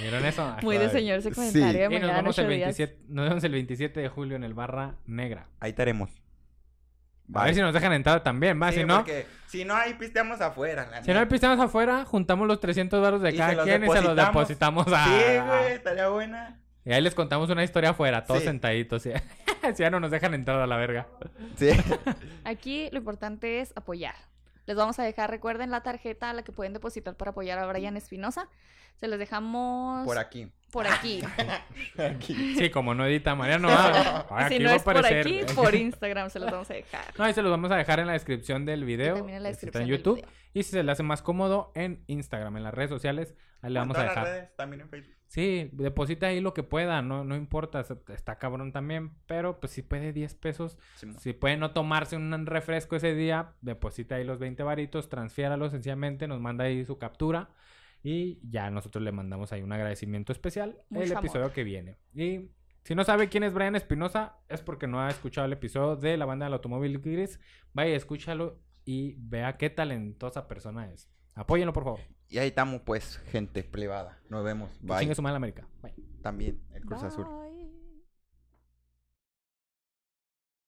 ¿Vieron eso? Muy de señor ese sí. comentario de Y nos vemos, el ocho días. 27, nos vemos el 27 de julio en el Barra Negra. Ahí estaremos. A ver si nos dejan entrar también, va. Sí, si no, porque si no, ahí pisteamos afuera. la si no, neta. pisamos afuera, juntamos los 300 dólares de Y cada los quien y se los depositamos. depositamos a... Sí, güey, estaría buena. Y ahí les contamos una historia afuera, todos Sí. sentaditos. ¿sí? [LAUGHS] si ya no nos dejan entrar a la verga. Sí. [LAUGHS] Aquí lo importante es apoyar. Les vamos a dejar, recuerden la tarjeta a la que pueden depositar para apoyar a Brian Espinosa. Se les dejamos Por aquí. Por aquí. [LAUGHS] Aquí. Sí, como no edita Mariano. [LAUGHS] ah, si aquí no va a es por aquí, [LAUGHS] por Instagram se los vamos a dejar. No, ahí se los vamos a dejar en la descripción del video. también en la este, está descripción en del YouTube. video. Y si se le hace más cómodo, en Instagram, en las redes sociales, ahí le En vamos a las dejar. redes, también en Facebook. Sí, deposita ahí lo que pueda, no, no importa, está cabrón también, pero pues si puede 10 pesos, si puede no tomarse un refresco ese día, deposita ahí los 20 varitos, transfiéralo sencillamente, nos manda ahí su captura y ya nosotros le mandamos ahí un agradecimiento especial el amor. episodio que viene. Y si no sabe quién es Brian Espinosa, es porque no ha escuchado el episodio de la banda del automóvil gris, vaya, escúchalo y vea qué talentosa persona es. Apóyenlo, por favor. Y ahí estamos, pues, gente privada. Nos vemos. Bye. Chingue su madre América. Bye. También el Cruz Azul. Bye.